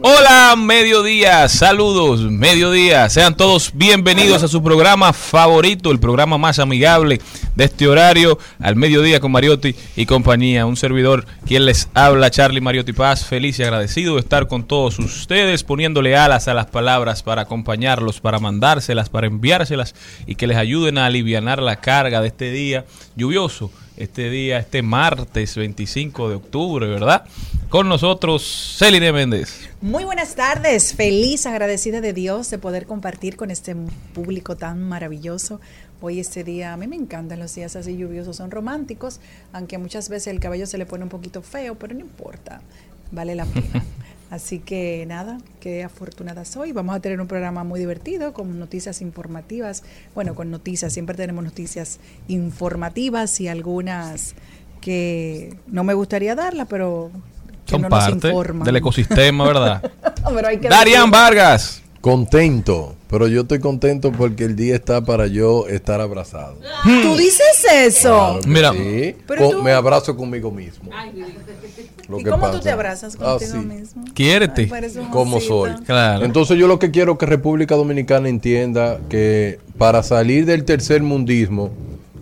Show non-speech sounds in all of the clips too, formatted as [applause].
Hola, mediodía, saludos, mediodía. Sean todos bienvenidos a su programa favorito, el programa más amigable de este horario, al mediodía con Mariotti y compañía. Un servidor quien les habla, Charlie Mariotti Paz, feliz y agradecido de estar con todos ustedes, poniéndole alas a las palabras para acompañarlos, para mandárselas, para enviárselas y que les ayuden a aliviar la carga de este día lluvioso este día, este martes 25 de octubre, ¿verdad? Con nosotros, Celine Méndez. Muy buenas tardes, feliz, agradecida de Dios de poder compartir con este público tan maravilloso. Hoy este día, a mí me encantan los días así lluviosos, son románticos, aunque muchas veces el cabello se le pone un poquito feo, pero no importa, vale la pena. [laughs] Así que nada, qué afortunada soy. Vamos a tener un programa muy divertido con noticias informativas. Bueno, con noticias, siempre tenemos noticias informativas y algunas que no me gustaría darlas, pero que Son no nos parte informan. del ecosistema, ¿verdad? [laughs] Darian. Vargas. Contento, pero yo estoy contento porque el día está para yo estar abrazado. ¿Tú dices eso? Claro Mira. sí. Pero Con- tú- me abrazo conmigo mismo. Lo ¿Y que cómo tú te abrazas contigo Así, mismo? Quiérete. Como soy. Claro. Entonces yo lo que quiero que República Dominicana entienda que para salir del tercer mundismo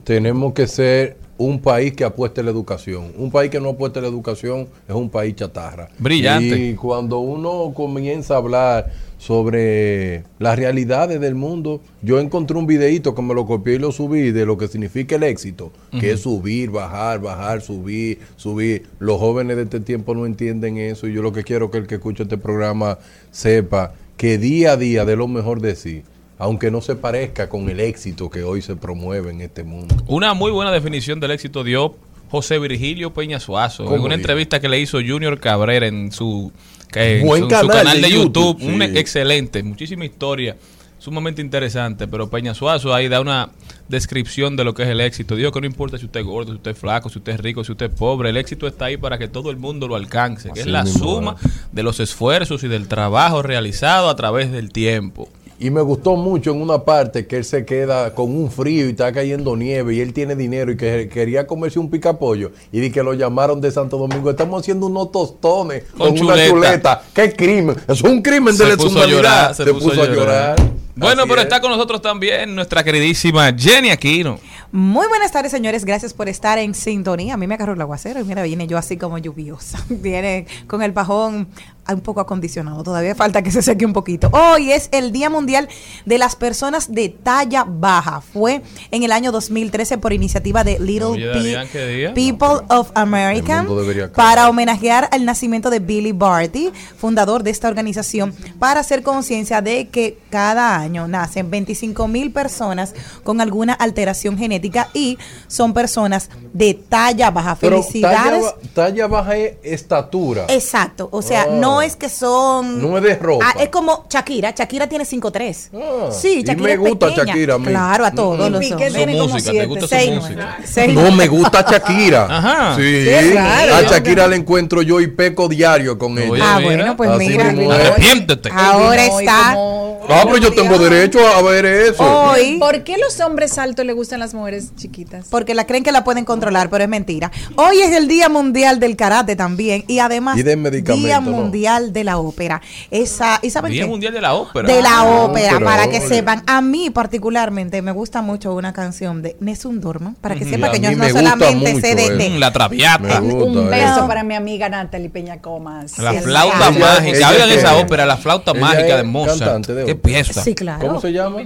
tenemos que ser un país que apueste a la educación. Un país que no apueste a la educación es un país chatarra. Brillante. Y cuando uno comienza a hablar sobre las realidades del mundo, yo encontré un videíto que me lo copié y lo subí de lo que significa el éxito, que es subir, bajar, bajar, subir, subir. Los jóvenes de este tiempo no entienden eso y yo lo que quiero es que el que escuche este programa sepa que día a día de lo mejor de sí, aunque no se parezca con el éxito que hoy se promueve en este mundo. Una muy buena definición del éxito dio José Virgilio Peña Suazo en ¿Cómo una entrevista que le hizo Junior Cabrera en su, que- en Buen su- su canal de de YouTube. YouTube, Un excelente, muchísima historia, sumamente interesante. Pero Peña Suazo ahí da una descripción de lo que es el éxito. Digo que no importa si usted es gordo, si usted es flaco, si usted es rico, si usted es pobre, el éxito está ahí para que todo el mundo lo alcance, que es la suma de los esfuerzos y del trabajo realizado a través del tiempo. Y me gustó mucho en una parte que él se queda con un frío y está cayendo nieve y él tiene dinero y que quería comerse un picapollo y di que lo llamaron de Santo Domingo. Estamos haciendo unos tostones Con con, una chuleta. ¡Qué crimen! Es un crimen de Se puso a deshumanidad. llorar, se puso a llorar. Bueno, Así pero es. está con nosotros también nuestra queridísima Jenny Aquino. Muy buenas tardes, señores. Gracias por estar en sintonía. A mí me agarró el aguacero y mira, viene yo así como lluviosa. [laughs] Viene con el pajón un poco acondicionado. Todavía falta que se seque un poquito. Hoy es el Día Mundial de las Personas de Talla Baja. Fue en el año 2013 por iniciativa de Little. People of America para homenajear al nacimiento de Billy Barty, fundador de esta organización, para hacer conciencia de que cada año nacen 25 mil personas con alguna alteración genética y son personas de talla baja. Pero Felicidades. Talla, talla baja es estatura. Exacto, o sea, Ah. no es que son... No es de ropa. Ah, es como Shakira. Shakira tiene 5'3". Ah, sí, y Shakira me es gusta pequeña. Shakira a mí. Claro, a todos Mm. los. Su tiene como música, ¿te siete. gusta su Seis, música? seis. No me gusta Shakira. Ajá. Sí. Qué raro. A Shakira le encuentro yo y peco diario con Oye, ella. Ah, mira. bueno, pues Así mira. Arrepiéntete. Ahora y está... como- Ah, pero yo tengo derecho a ver eso. Hoy... ¿Por qué los hombres altos le gustan las mujeres chiquitas? Porque la creen que la pueden controlar, pero es mentira. Hoy es el Día Mundial del Karate también y además Y Día ¿no? Mundial de la Ópera. Esa, ¿y saben Día qué? Mundial de la Ópera. De la Ah, ópera, pero, para que oye. sepan. A mí particularmente me gusta mucho una canción de Nessun Dorma, para que Y sepa a que yo no solamente sé de... de- Mm, La traviata. Gusta Un eso. beso No. para mi amiga Natalie Peña Comas. La Sí, flauta mágica. Oigan esa ópera, la flauta mágica de Mozart. De Qué pieza. Sí, claro. ¿Cómo se llama?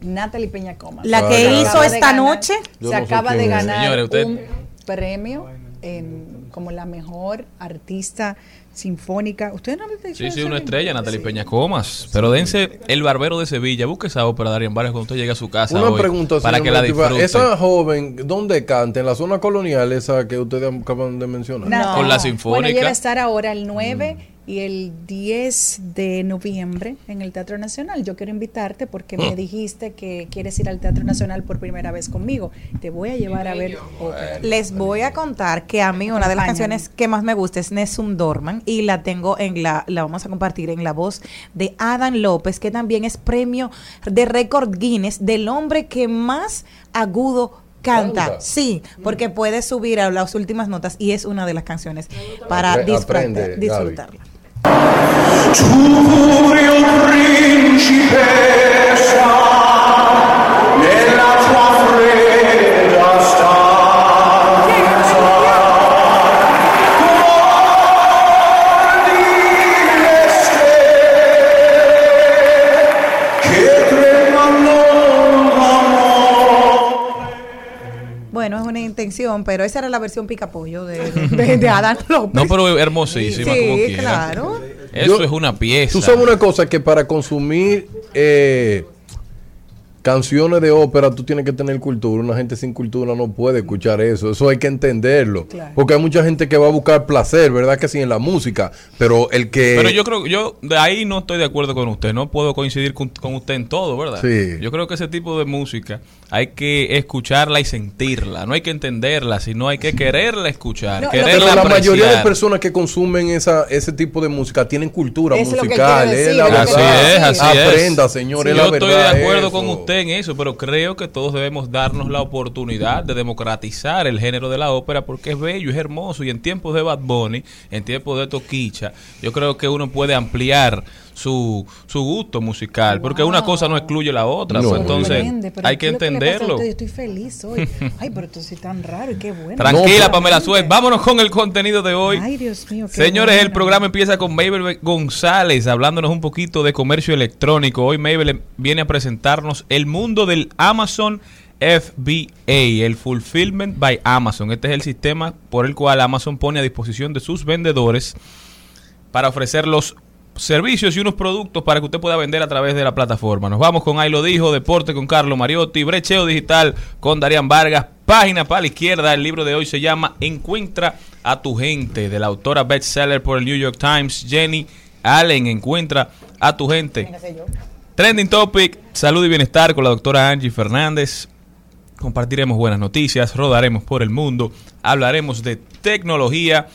Natalie Peña Comas. La que hizo de esta ganar- noche. Se acaba de ganar Señores, usted- un premio en, como la mejor artista sinfónica. ¿Ustedes no han dicho Sí, sí, una estrella, Natalie Peña Comas. Pero dense El Barbero de Sevilla. Busque esa ópera, Darían Vargas, cuando usted llegue a su casa Una hoy, pregunta, para que la disfrute. Esa joven, ¿dónde canta? ¿En la zona colonial, esa que ustedes acaban de mencionar? No. Con la Bueno, sinfónica. ella va a estar ahora el 9 y el 10 de noviembre en el Teatro Nacional. Yo quiero invitarte porque me dijiste que quieres ir al Teatro Nacional por primera vez conmigo. Te voy a llevar a ver ópera. Les voy a contar que a mí una de las canciones que más me gusta es Nessun Dorman y la tengo en la, la vamos a compartir en la voz de Adam López, que también es premio de récord Guinness del hombre que más agudo canta. Canta. Sí, porque puede subir a las últimas notas y es una de las canciones para Apre- disfrutar- aprende, disfrutarla. Pero esa era la versión picapollo de, de, de Adam López. No, pero hermosísima como sí, quiera. claro. Eso Yo- es una pieza. Tú sabes una cosa, que para consumir eh, canciones de ópera tú tienes que tener cultura. Una gente sin cultura no puede escuchar eso. Eso hay que entenderlo. Claro. Porque hay mucha gente que va a buscar placer, ¿verdad? Que sí, en la música. Pero el que... Pero yo creo, yo de ahí no estoy de acuerdo con usted. No puedo coincidir con, con usted en todo, ¿verdad? Sí. Yo creo que ese tipo de música hay que escucharla y sentirla. No hay que entenderla, sino hay que quererla escuchar. No, lo quererla Pero la apreciar. mayoría de personas que consumen esa, ese tipo de música tienen cultura Es lo que musical. es la que Así verdad. es, así es. Aprenda, señor, es Yo la estoy verdad, de acuerdo eso. con usted en eso, pero creo que todos debemos darnos la oportunidad de democratizar el género de la ópera porque es bello, es hermoso. Y en tiempos de Bad Bunny, en tiempos de Toquicha, yo creo que uno puede ampliar su, su gusto musical, porque una cosa no excluye la otra, No. pues entonces hay ¿qué que entenderlo. Yo estoy feliz hoy. [laughs] Ay, pero tú sí tan raro y qué bueno. Tranquila, No, Pamela Suez, vámonos con el contenido de hoy. Ay, Dios mío. qué Señores, el programa empieza con Mabel González hablándonos un poquito de comercio electrónico. Hoy Mabel viene a presentarnos el mundo del Amazon FBA, el Fulfillment by Amazon. Este es el sistema por el cual Amazon pone a disposición de sus vendedores para ofrecer los servicios y unos productos para que usted pueda vender a través de la plataforma. Nos vamos con Ahí lo dijo, Deporte con Carlos Mariotti, Brecheo Digital con Darían Vargas, página para la izquierda. El libro de hoy se llama Encuentra a tu gente, de la autora bestseller por el New York Times, Jenny Allen. Encuentra a tu gente. Trending Topic, salud y bienestar con la doctora Angie Fernández. Compartiremos buenas noticias, rodaremos por el mundo, hablaremos de tecnología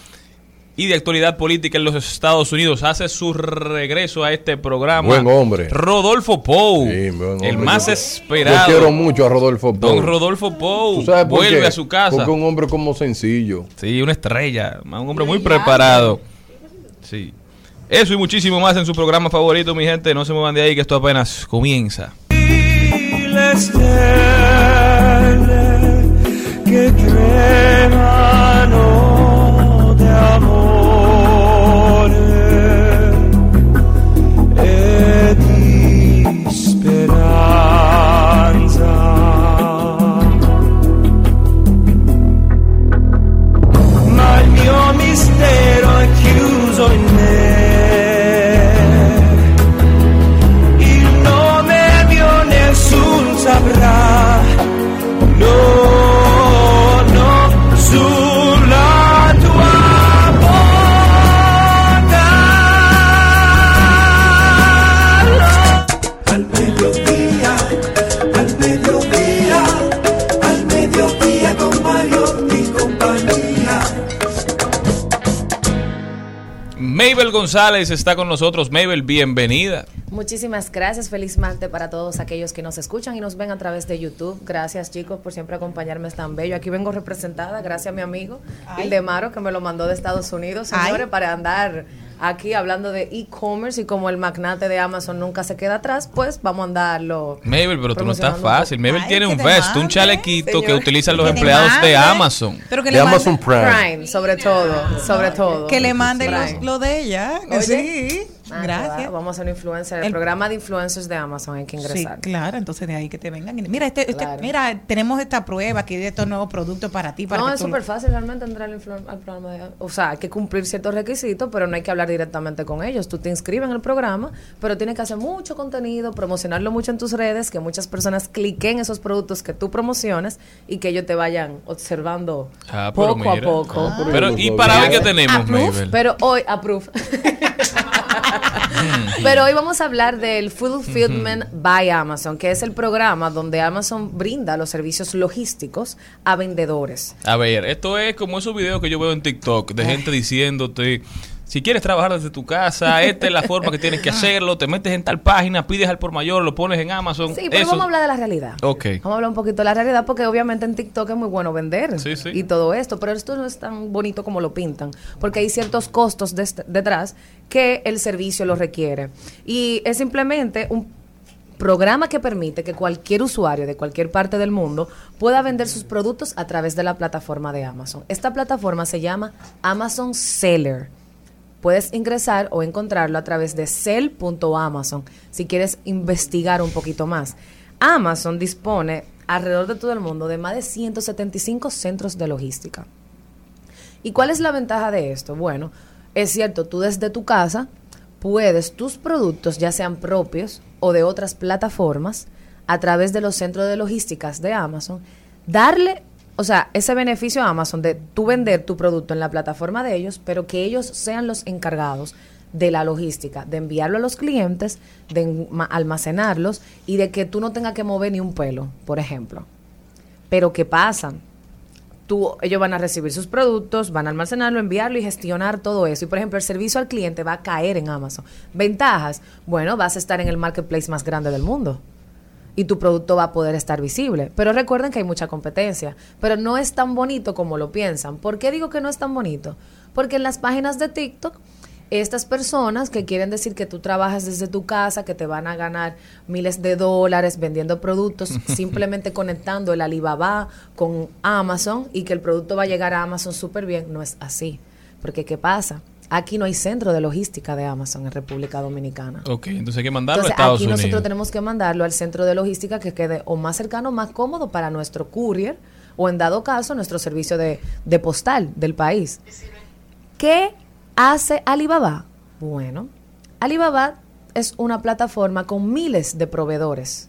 y de actualidad política en los Estados Unidos. Hace su regreso a este programa. Buen hombre. Rodolfo Pou, Sí, buen hombre. el más Yo- esperado. Yo quiero mucho a Rodolfo Pou. Don Rodolfo Pou ¿Tú sabes por vuelve qué? a su casa. Porque un hombre como sencillo. Sí, una estrella, un hombre muy preparado. Sí. Eso y muchísimo más en su programa favorito, mi gente. No se muevan de ahí que esto apenas comienza. le González está con nosotros. Mabel, bienvenida. Muchísimas gracias, feliz martes para todos aquellos que nos escuchan y nos ven a través de YouTube. Gracias chicos por siempre acompañarme es tan bello. Aquí vengo representada, gracias a mi amigo Ildemaro que me lo mandó de Estados Unidos, señores, Ay. para andar aquí hablando de e-commerce y como el magnate de Amazon nunca se queda atrás, pues vamos a andarlo. Mabel, pero tú no estás fácil. Mabel Ay, tiene un vest, un chalequito que utilizan los empleados de. Amazon. Pero que De le Amazon mande, Prime. Prime, sobre todo, sobre todo. que le mande Prime. los- lo de ella. que Oye. sí. Ah, Gracias. va, Vamos a ser un influencer. El, El- programa de influencers de Amazon hay que Sí, ingresar. claro, entonces de ahí que te vengan. Mira, este, este- Claro. mira, tenemos esta prueba aquí de estos nuevos productos para ti. Para no, que es súper fácil realmente entrar al, al programa. De, o sea, hay que cumplir ciertos requisitos, pero no hay que hablar directamente con ellos. Tú te inscribes en el programa, pero tienes que hacer mucho contenido, promocionarlo mucho en tus redes, que muchas personas cliquen esos productos que tú promociones y que ellos te vayan observando Ah, poco a poco. Ah, Pero, ¿y para hoy qué tenemos, Mabel? Pero hoy, approve. [laughs] [laughs] pero hoy vamos a hablar del Fulfillment by Amazon, que es el programa donde Amazon brinda los servicios logísticos a vendedores. A ver, esto es como esos videos que yo veo en TikTok de gente diciéndote, si quieres trabajar desde tu casa, esta es la forma que tienes que hacerlo, te metes en tal página, pides al por mayor, lo pones en Amazon. Sí, pero eso- vamos a hablar de la realidad. Ok. Vamos a hablar un poquito de la realidad porque obviamente en TikTok es muy bueno vender Sí, sí. y todo esto, pero esto no es tan bonito como lo pintan, porque hay ciertos costos detrás que el servicio lo requiere. Y es simplemente un programa que permite que cualquier usuario de cualquier parte del mundo pueda vender sus productos a través de la plataforma de Amazon. Esta plataforma se llama Amazon Seller. Puedes ingresar o encontrarlo a través de sell.amazon si quieres investigar un poquito más. Amazon dispone alrededor de todo el mundo de más de 175 centros de logística. ¿Y cuál es la ventaja de esto? Bueno, es cierto, tú desde tu casa puedes tus productos, ya sean propios o de otras plataformas, a través de los centros de logísticas de Amazon, darle, o sea, ese beneficio a Amazon de tú vender tu producto en la plataforma de ellos, pero que ellos sean los encargados de la logística, de enviarlo a los clientes, de almacenarlos y de que tú no tengas que mover ni un pelo, por ejemplo. Pero ¿qué pasa? Tú, ellos van a recibir sus productos, van a almacenarlo, enviarlo y gestionar todo eso. Y por ejemplo, el servicio al cliente va a caer en Amazon. Ventajas, bueno, vas a estar en el marketplace más grande del mundo y tu producto va a poder estar visible. Pero recuerden que hay mucha competencia, pero no es tan bonito como lo piensan. ¿Por qué digo que no es tan bonito? Porque en las páginas de TikTok, estas personas que quieren decir que tú trabajas desde tu casa, que te van a ganar miles de dólares vendiendo productos, [laughs] simplemente conectando el Alibaba con Amazon y que el producto va a llegar a Amazon súper bien, no es así. Porque ¿qué pasa? Aquí no hay centro de logística de Amazon en República Dominicana. Ok, entonces hay que mandarlo Entonces, a Estados aquí Unidos. nosotros tenemos que mandarlo al centro de logística que quede o más cercano, más cómodo para nuestro courier o en dado caso nuestro servicio de, de postal del país. ¿Qué hace Alibaba? Bueno, Alibaba es una plataforma con miles de proveedores.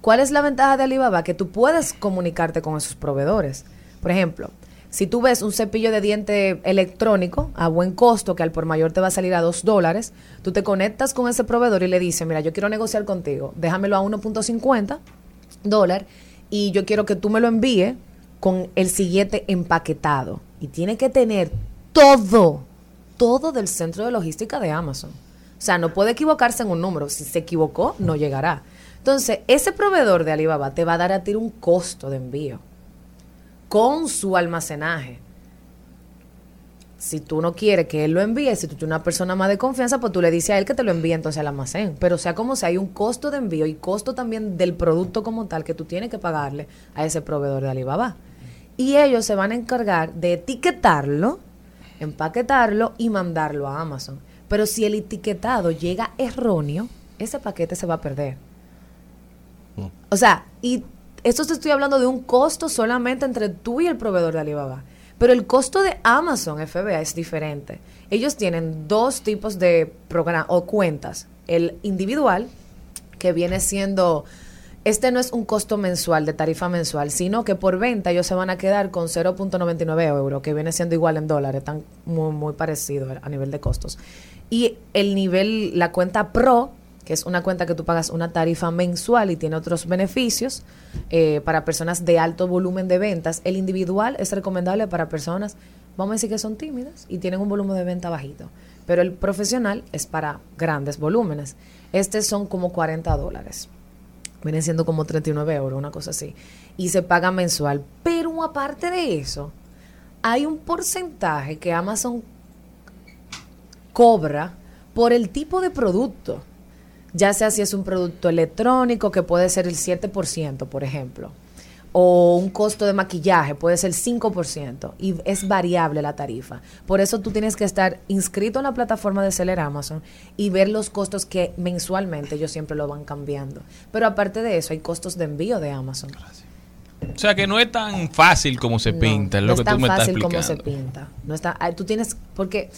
¿Cuál es la ventaja de Alibaba? Que tú puedes comunicarte con esos proveedores. Por ejemplo, si tú ves un cepillo de diente electrónico a buen costo, que al por mayor te va a salir a dos dólares, tú te conectas con ese proveedor y le dices, mira, yo quiero negociar contigo, déjamelo a 1.50 dólar y yo quiero que tú me lo envíes con el siguiente empaquetado. Y tiene que tener todo, todo del centro de logística de Amazon. O sea, no puede equivocarse en un número. Si se equivocó, no llegará. Entonces, ese proveedor de Alibaba te va a dar a ti un costo de envío con su almacenaje. Si tú no quieres que él lo envíe, si tú tienes una persona más de confianza, pues tú le dices a él que te lo envíe entonces al almacén. Pero sea como sea, hay un costo de envío y costo también del producto como tal que tú tienes que pagarle a ese proveedor de Alibaba. Y ellos se van a encargar de etiquetarlo, empaquetarlo y mandarlo a Amazon. Pero si el etiquetado llega erróneo, ese paquete se va a perder. O sea, y esto te estoy hablando de un costo solamente entre tú y el proveedor de Alibaba. Pero el costo de Amazon FBA es diferente. Ellos tienen dos tipos de programas o cuentas. El individual, que viene siendo, este no es un costo mensual de tarifa mensual, sino que por venta ellos se van a quedar con 0.99 euros, que viene siendo igual en dólares, tan muy, muy parecido a nivel de costos. Y el nivel, la cuenta Pro, que es una cuenta que tú pagas una tarifa mensual y tiene otros beneficios eh, para personas de alto volumen de ventas. El individual es recomendable para personas vamos a decir que son tímidas y tienen un volumen de venta bajito. Pero el profesional es para grandes volúmenes. Este son como 40 dólares. Vienen siendo como 39 euros, una cosa así. Y se paga mensual. Pero aparte de eso, hay un porcentaje que Amazon cobra por el tipo de producto. Ya sea si es un producto electrónico, que puede ser el 7%, por ejemplo. O un costo de maquillaje, puede ser 5%. Y es variable la tarifa. Por eso tú tienes que estar inscrito en la plataforma de Seller Amazon y ver los costos que mensualmente ellos siempre lo van cambiando. Pero aparte de eso, hay costos de envío de Amazon. O sea que no es tan fácil como se No, pinta, es lo no que es tú tan me estás fácil explicando. como se pinta. No está, ah, tú tienes, porque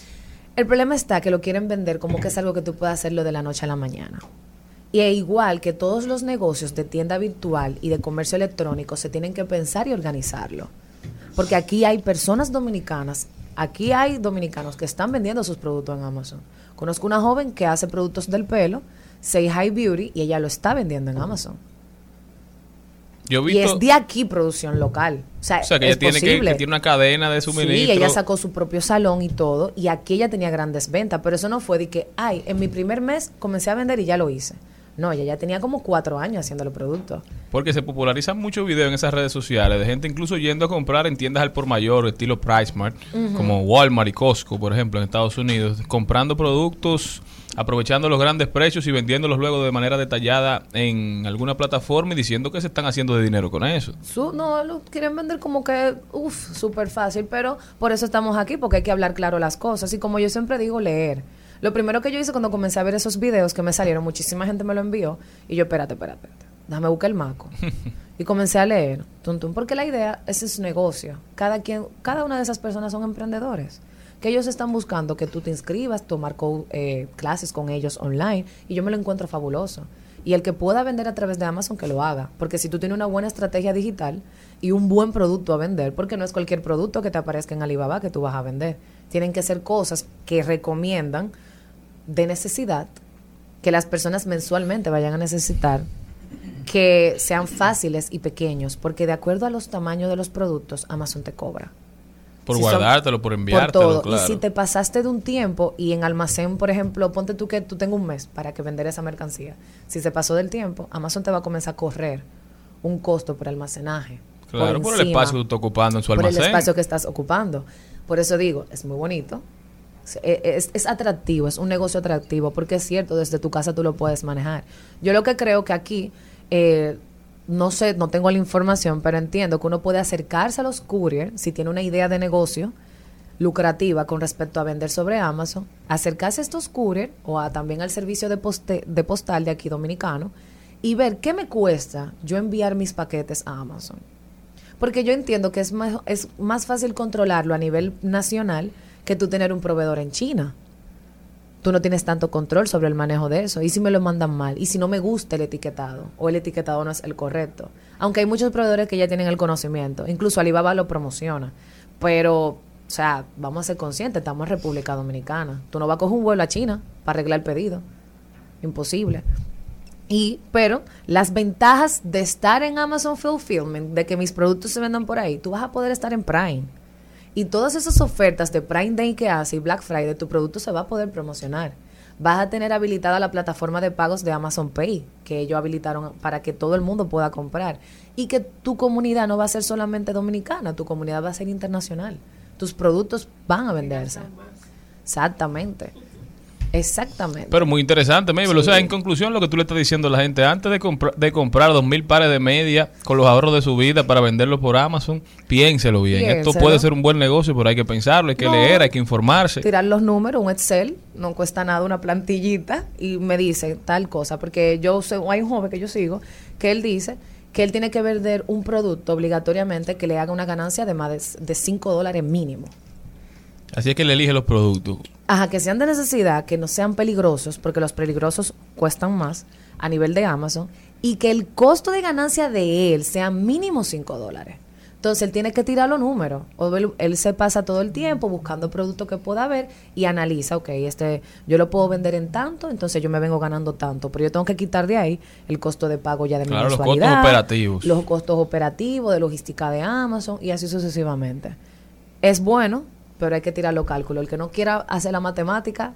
el problema está que lo quieren vender como que es algo que tú puedes hacerlo de la noche a la mañana. Y es igual que todos los negocios de tienda virtual y de comercio electrónico se tienen que pensar y organizarlo. Porque aquí hay personas dominicanas, aquí hay dominicanos que están vendiendo sus productos en Amazon. Conozco una joven que hace productos del pelo, Say High Beauty, y ella lo está vendiendo en Amazon. Yo Y es de aquí producción local. O sea, o sea, que ella tiene que, que tiene una cadena de suministro. Sí, ella sacó su propio salón y todo, y aquí ella tenía grandes ventas, pero eso no fue de que, ay, en mi primer mes comencé a vender y ya lo hice. No, ella ya tenía como cuatro años haciendo los productos. Porque se popularizan muchos videos en esas redes sociales de gente incluso yendo a comprar en tiendas al por mayor, estilo PriceMart, como Walmart y Costco, por ejemplo, en Estados Unidos, comprando productos, aprovechando los grandes precios y vendiéndolos luego de manera detallada en alguna plataforma y diciendo que se están haciendo de dinero con eso. Su- no, lo quieren vender como que, uff, súper fácil, pero por eso estamos aquí, porque hay que hablar claro las cosas. Y como yo siempre digo, leer. Lo primero que yo hice cuando comencé a ver esos videos que me salieron, muchísima gente me lo envió, y yo, espérate, espérate, espérate, déjame buscar el maco. [laughs] y comencé a leer, tum, tum, porque la idea ese es su negocio. Cada, quien, cada una de esas personas son emprendedores que ellos están buscando que tú te inscribas, tomar co- eh, clases con ellos online, y yo me lo encuentro fabuloso. Y el que pueda vender a través de Amazon, que lo haga. Porque si tú tienes una buena estrategia digital y un buen producto a vender, porque no es cualquier producto que te aparezca en Alibaba que tú vas a vender. Tienen que ser cosas que recomiendan de necesidad, que las personas mensualmente vayan a necesitar, que sean fáciles y pequeños, porque de acuerdo a los tamaños de los productos, Amazon te cobra. Por Si guardártelo, por por enviártelo, todo. claro. Y si te pasaste de un tiempo y en almacén, por ejemplo, ponte tú que tú tengas un mes para que vender esa mercancía. Si se pasó del tiempo, Amazon te va a comenzar a correr un costo por almacenaje. Claro, por el espacio que tú estás ocupando en su por almacén. el espacio que estás ocupando. Por eso digo, es muy bonito. Es, es- es atractivo, es un negocio atractivo, porque es cierto, desde tu casa tú lo puedes manejar. Yo lo que creo que aquí, eh, no sé, no tengo la información, pero entiendo que uno puede acercarse a los courier si tiene una idea de negocio lucrativa con respecto a vender sobre Amazon, acercarse a estos courier o a, también al servicio de, poste- de postal de aquí dominicano y ver qué me cuesta yo enviar mis paquetes a Amazon. Porque yo entiendo que es más, es más fácil controlarlo a nivel nacional que tú tener un proveedor en China. Tú no tienes tanto control sobre el manejo de eso. ¿Y si me lo mandan mal? ¿Y si no me gusta el etiquetado? ¿O el etiquetado no es el correcto? Aunque hay muchos proveedores que ya tienen el conocimiento. Incluso Alibaba lo promociona. Pero, o sea, vamos a ser conscientes, estamos en República Dominicana. Tú no vas a coger un vuelo a China para arreglar el pedido. Imposible. Y, pero las ventajas de estar en Amazon Fulfillment, de que mis productos se vendan por ahí, tú vas a poder estar en Prime. Y todas esas ofertas de Prime Day que hace y Black Friday, tu producto se va a poder promocionar. Vas a tener habilitada la plataforma de pagos de Amazon Pay, que ellos habilitaron para que todo el mundo pueda comprar. Y que tu comunidad no va a ser solamente dominicana, tu comunidad va a ser internacional. Tus productos van a venderse. Exactamente. Exactamente. Pero muy interesante, Mabel. O sea, en conclusión, lo que tú le estás diciendo a la gente, antes de, compra- de comprar dos mil pares de media con los ahorros de su vida para venderlos por Amazon, piénselo bien. Esto puede ser un buen negocio, pero hay que pensarlo, hay que No. leer, hay que informarse. tirar los números, un Excel, no cuesta nada una plantillita y me dice tal cosa, porque yo sé, hay un joven que yo sigo que él dice que él tiene que vender un producto obligatoriamente que le haga una ganancia de más de 5 dólares mínimo. Así es que le elige los productos. Ajá, que sean de necesidad, que no sean peligrosos, porque los peligrosos cuestan más a nivel de Amazon, y que el costo de ganancia de él sea mínimo 5 dólares. Entonces él tiene que tirar los números. O él, él se pasa todo el tiempo buscando productos que pueda ver y analiza, ok, este, yo lo puedo vender en tanto, entonces yo me vengo ganando tanto, pero yo tengo que quitar de ahí el costo de pago ya de mi Claro, los mensualidad, costos operativos. los costos operativos, de logística de Amazon y así sucesivamente. Es bueno pero hay que tirar los cálculos. El que no quiera hacer la matemática,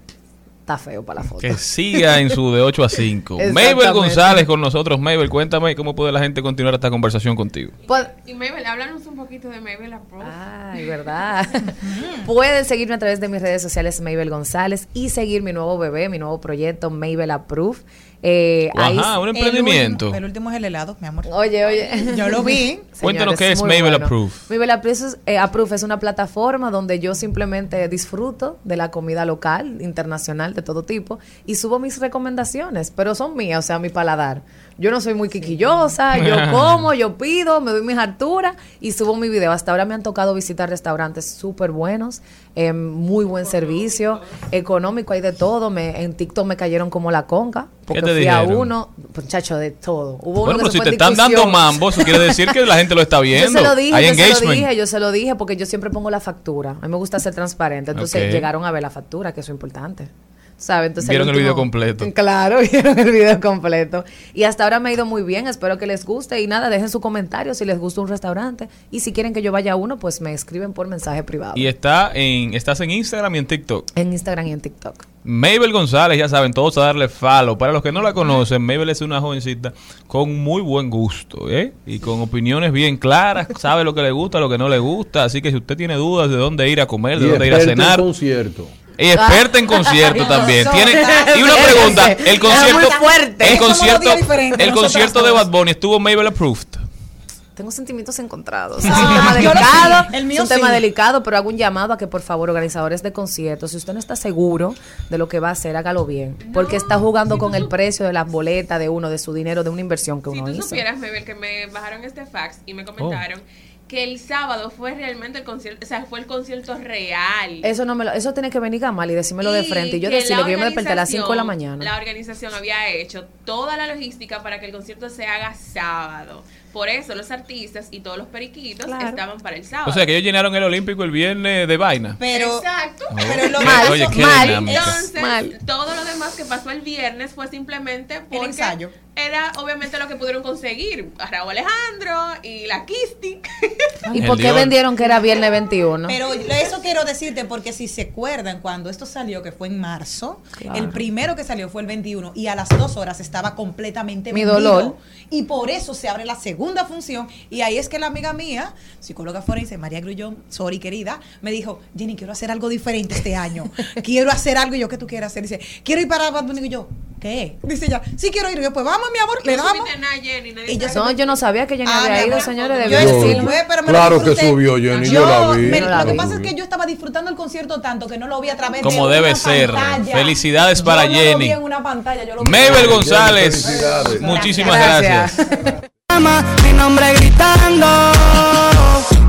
está feo para la foto. Que siga en su de 8 a 5. [laughs] Exactamente. Mabel González con nosotros. Mabel, cuéntame cómo puede la gente continuar esta conversación contigo. Pues- Y Mabel, háblanos un poquito de Mabel Approach. Ay, verdad. [laughs] Pueden seguirme a través de mis redes sociales Mabel González y seguir mi nuevo bebé, mi nuevo proyecto Mabel Approve. Eh, ahí- Ajá, un El emprendimiento. último, el último es el helado, mi amor. Oye, oye. Yo lo vi. [laughs] Cuéntanos qué es Mabel Approve. Mabel Approve es, eh, Approve es una plataforma donde yo simplemente disfruto de la comida local, internacional, de todo tipo, y subo mis recomendaciones, pero son mías, o sea, mi paladar. Yo no soy muy quiquillosa, yo [laughs] como, yo pido, me doy mis alturas y subo mi video. Hasta ahora me han tocado visitar restaurantes súper buenos, eh, muy buen servicio, económico, hay de todo. Me, en TikTok me cayeron como la conga, porque te fui a dijeron? uno, muchacho, de todo. Hubo uno Bueno, que pero si te están dando mambo, eso quiere decir que la gente lo está viendo. Yo se lo dije, Hay yo se lo engagement. dije, yo se lo dije porque yo siempre pongo la factura. A mí me gusta ser transparente. Entonces llegaron a ver la factura, que eso es importante. ¿Sabes? Entonces Vieron el último- video completo. Claro, [laughs] vieron el video completo. Y hasta ahora me ha ido muy bien. Espero que les guste. Y nada, dejen su comentario si les gusta un restaurante. Y si quieren que yo vaya a uno, pues me escriben por mensaje privado. Y está en, estás en Instagram y en TikTok. En Instagram y en TikTok. Mabel González, ya saben, todos a darle follow. Para los que no la conocen, Mabel es una jovencita con muy buen gusto, ¿eh? Y con opiniones bien claras, [laughs] sabe lo que le gusta, lo que no le gusta. Así que si usted tiene dudas de dónde ir a comer, de Y dónde ir a cenar, concierto. Y experta en concierto también. Tiene, y una pregunta, el es concierto, muy fuerte. el concierto, el concierto de. Bad Bunny estuvo Mabel approved. Tengo sentimientos encontrados. Es un tema [laughs] delicado. sí, el es un tema delicado, pero hago un llamado a que por favor, organizadores de conciertos, si usted no está seguro de lo que va a hacer, hágalo bien. Porque está jugando con el precio de las boletas de uno, de su dinero, de una inversión que Si uno tú hizo. supieras, Mabel, que me bajaron este fax y me comentaron que el sábado fue realmente el concierto, o sea, fue el concierto real. Eso no me lo, eso tiene que venir Gamal y decírmelo de frente. Y yo decirle que yo me desperté a las 5 de la mañana. La organización había hecho toda la logística para que el concierto se haga sábado. Por eso los artistas y todos los periquitos Claro. estaban para el sábado. O sea que ellos llenaron el Olímpico el viernes de vaina. Pero, Exacto. pero lo Mal, Oye, qué mal. Entonces, Mal. todo lo demás que pasó el viernes fue simplemente porque ensayo. era obviamente lo que pudieron conseguir. A Raúl Alejandro y la Kisti. ¿Y El por qué vendieron que era viernes 21? Pero eso quiero decirte porque si se acuerdan cuando esto salió, que fue en marzo, Claro. el primero que salió fue el 21 y a las dos horas estaba completamente Mi vendido. dolor. Y por eso se abre la segunda función y ahí es que la amiga mía, psicóloga forense, María Grullón, sorry querida, me dijo, Jenny, quiero hacer algo diferente este año. [laughs] quiero hacer algo y yo, ¿qué tú quieres hacer? Dice, quiero ir para Bad Bunny y yo, ¿qué? Dice ella, sí quiero ir. Y yo, pues vamos, mi amor, le damos. supiste nada, Jenny, nadie Y yo no, yo no sabía que Jenny Ah, había ido, señores. Yo Debió Yo- sí, decirlo. fue, pero me lo Claro que subió, Jenny, yo la vi. me- Claro lo que que pasa es que yo estaba disfrutando el concierto tanto que no lo vi a través de Como una debe ser. pantalla. Felicidades para Yo no lo Jenny. vi en una pantalla, yo lo vi Mabel González, muchísimas Gracias. gracias. [laughs] mi nombre gritando.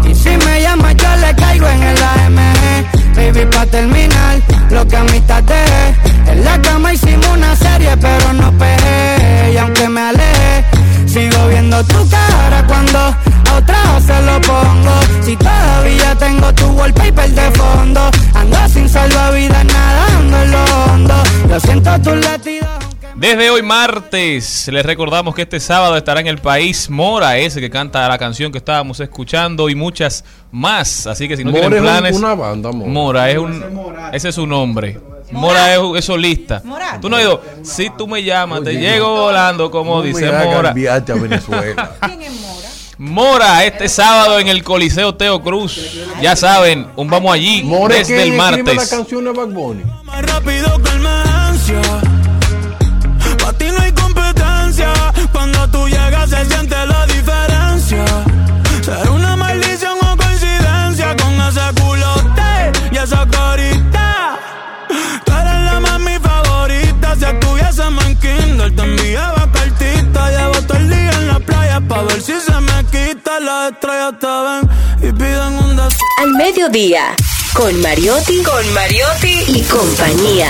Y si me llama, yo le caigo en el AMG. Baby, pa' terminar, lo que a mitad dejé. En la cama hicimos una serie, pero no pegué. Y aunque me alejé, sigo viendo tu cara cuando a otra se lo pongo. Si todavía tengo tu wallpaper de fondo, ando sin salvavidas nadando en lo hondo. Yo siento tus latidos. Desde hoy martes, les recordamos que este sábado estará en el país Mora, ese que canta la canción que estábamos escuchando y muchas más. Así que si no Mora tienen es planes, una banda, Mora. Mora es un, ese es su nombre. Mora es, es solista. Morat. Tú no has ido, si tú me llamas, te llego volando, como No me dice hagan Mora. a Venezuela. [laughs] ¿Quién es Mora? Mora, este sábado en el Coliseo Teo Cruz. Ya saben, un vamos allí More desde que el escribe la martes. canción de Bad Bunny. Más rápido que el se siente la diferencia. Será una maldición o coincidencia con ese culote y esa carita. Tú eres la mami favorita. Si estuviésemos en Kindle, te enviaba cartita. Llevo todo el día en la playa pa' ver si se me quita. Las estrellas te ven y piden un deseo. Al mediodía, con Mariotti, con Mariotti y compañía.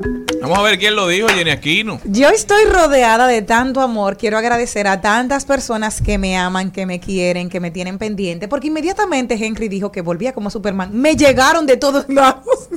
Vamos a ver quién lo dijo, Jenny Aquino. Yo estoy rodeada de tanto amor. Quiero agradecer a tantas personas que me aman, que me quieren, que me tienen pendiente. Porque inmediatamente Henry dijo que volvía como Superman. Me llegaron de todos lados.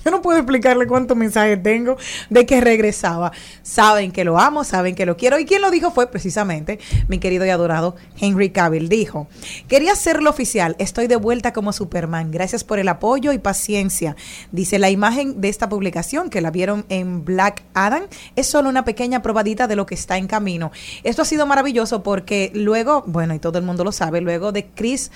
[laughs] Yo no puedo explicarle cuántos mensajes tengo de que regresaba. Saben que lo amo, saben que lo quiero. Y quien lo dijo fue precisamente mi querido y adorado Henry Cavill. Dijo, quería hacerlo oficial. Estoy de vuelta como Superman. Gracias por el apoyo y paciencia. Dice la imagen de esta publicación que la vieron en Black Adam es solo una pequeña probadita de lo que está en camino. Esto ha sido maravilloso porque luego, bueno, y todo el mundo lo sabe, luego de Chris,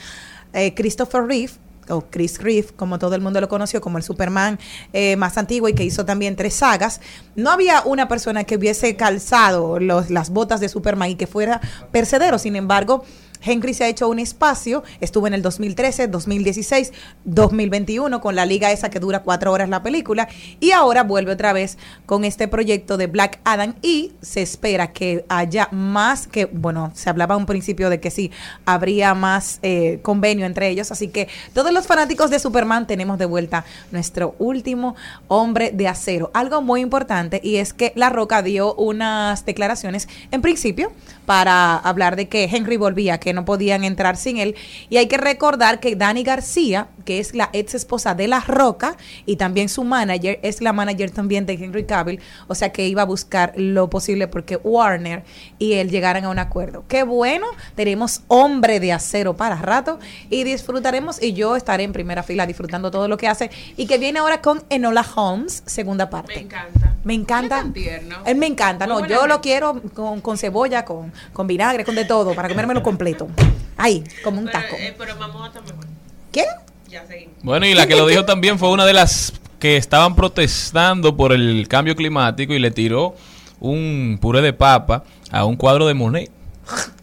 eh, Christopher Reeve, o Chris Reeve, como todo el mundo lo conoció, como el Superman eh, más antiguo y que hizo también tres sagas, no había una persona que hubiese calzado los, las botas de Superman y que fuera percedero. Sin embargo, Henry se ha hecho un espacio, estuvo en el 2013, 2016, 2021 con la liga esa que dura cuatro horas la película y ahora vuelve otra vez con este proyecto de Black Adam y se espera que haya más que, bueno, se hablaba un principio de que sí, habría más eh, convenio entre ellos, así que todos los fanáticos de Superman tenemos de vuelta nuestro último hombre de acero. Algo muy importante y es que La Roca dio unas declaraciones en principio para hablar de que Henry volvía, que no podían entrar sin él. Y hay que recordar que Dani García, que es la ex esposa de La Roca y también su manager, es la manager también de Henry Cavill, o sea que iba a buscar lo posible porque Warner y él llegaran a un acuerdo. Qué bueno, tenemos hombre de acero para rato y disfrutaremos y yo estaré en primera fila disfrutando todo lo que hace y que viene ahora con Enola Holmes, segunda parte. Me encanta. Me encanta. Es tan tierno. Él me encanta, Muy no, yo lo quiero con, con cebolla, con, con vinagre, con de todo, para comérmelo completo. Ahí, como un Pero, taco. eh, pero Mamá está mejor. ¿Quién? Ya seguimos. Bueno, y la que lo dijo también fue una de las que estaban protestando por el cambio climático y le tiró un puré de papa a un cuadro de Monet.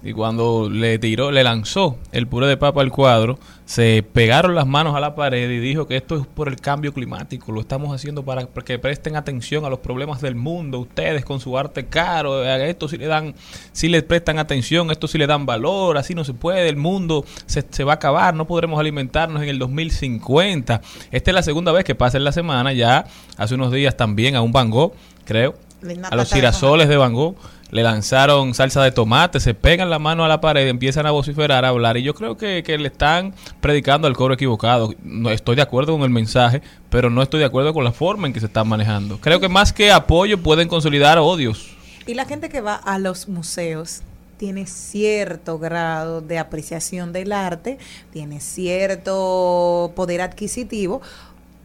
Y cuando le tiró, le lanzó el puré de papa al cuadro, se pegaron las manos a la pared y dijo que esto es por el cambio climático, lo estamos haciendo para que presten atención a los problemas del mundo, ustedes con su arte caro, esto sí le dan, sí le prestan atención, esto sí le dan valor, así no se puede, el mundo se, se va a acabar, no podremos alimentarnos en el 2050. Esta es la segunda vez que pasa en la semana, ya hace unos días también a un Van Gogh, creo, a los girasoles de Van Gogh le lanzaron salsa de tomate, se pegan la mano a la pared, empiezan a vociferar, a hablar. Y yo creo que, que le están predicando al coro equivocado. No estoy de acuerdo con el mensaje, pero no estoy de acuerdo con la forma en que se están manejando. Creo que más que apoyo pueden consolidar odios. Y la gente que va a los museos tiene cierto grado de apreciación del arte, tiene cierto poder adquisitivo,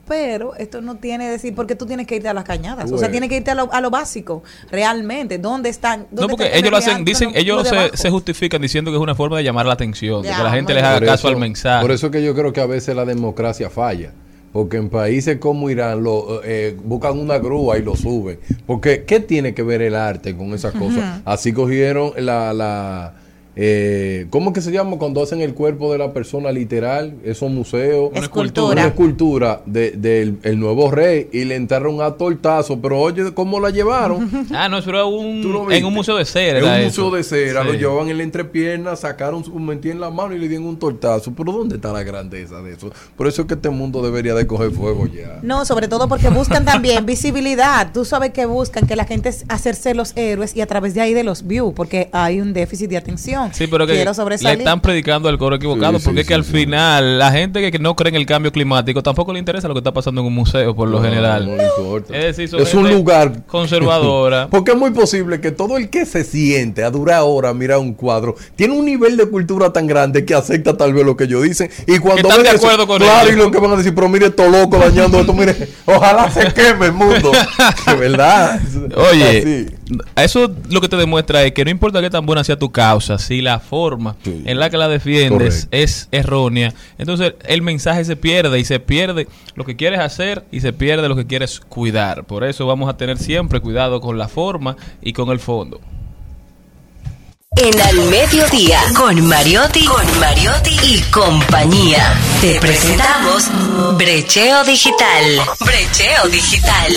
pero esto no tiene decir porque tú tienes que irte a las cañadas, o sea, tienes que irte a lo, a lo básico, realmente, ¿dónde están? No, dónde porque está el ellos lo hacen, dicen, lo- lo ellos se, justifican diciendo que es una forma de llamar la atención, de que la gente les haga Por caso eso- al mensaje. Por eso que yo creo que a veces la democracia falla. Porque en países como Irán lo, eh, buscan una grúa y lo suben. Porque, ¿qué tiene que ver el arte con esas cosas? Así cogieron la... la eh, ¿Cómo que se llama cuando hacen el cuerpo de la persona literal? Esos museos. Una Escultura. Una escultura de- del el nuevo rey y le entraron a tortazo. Pero oye, ¿cómo la llevaron? [laughs] Ah, no, eso era un, ¿Tú lo en un museo de cera. En un museo eso. de cera, lo llevaban en la entrepierna, sacaron su mentí en la mano y le dieron un tortazo. Pero ¿dónde está la grandeza de eso? Por eso es que este mundo debería de coger fuego ya. No, sobre todo porque buscan también [laughs] visibilidad. Tú sabes que buscan que la gente hacerse los héroes y a través de ahí de los views, porque hay un déficit de atención. Sí, pero que Quiero le están predicando al coro equivocado, Sí, porque sí, es que sí, al sí. final la gente que, no cree en el cambio climático tampoco le interesa lo que está pasando en un museo, por lo No, general. no. Es decir, Es un lugar conservadora. [laughs] Porque es muy posible que todo el que se siente a durar horas mira un cuadro tiene un nivel de cultura tan grande que acepta tal vez lo que ellos dicen. Y cuando están de eso, acuerdo con Claro, ellos. y lo que van a decir, pero mire, esto loco dañando esto, mire, ojalá se queme el mundo. [laughs] De verdad. Oye, Así. Eso lo que te demuestra es que no importa qué tan buena sea tu causa, si la forma Sí. en la que la defiendes Correcto. es errónea, entonces el mensaje se pierde y se pierde lo que quieres hacer y se pierde lo que quieres cuidar. Por eso vamos a tener siempre cuidado con la forma y con el fondo. En Al Mediodía, con Mariotti, con Mariotti y compañía. Te presentamos Brecheo Digital. Brecheo Digital.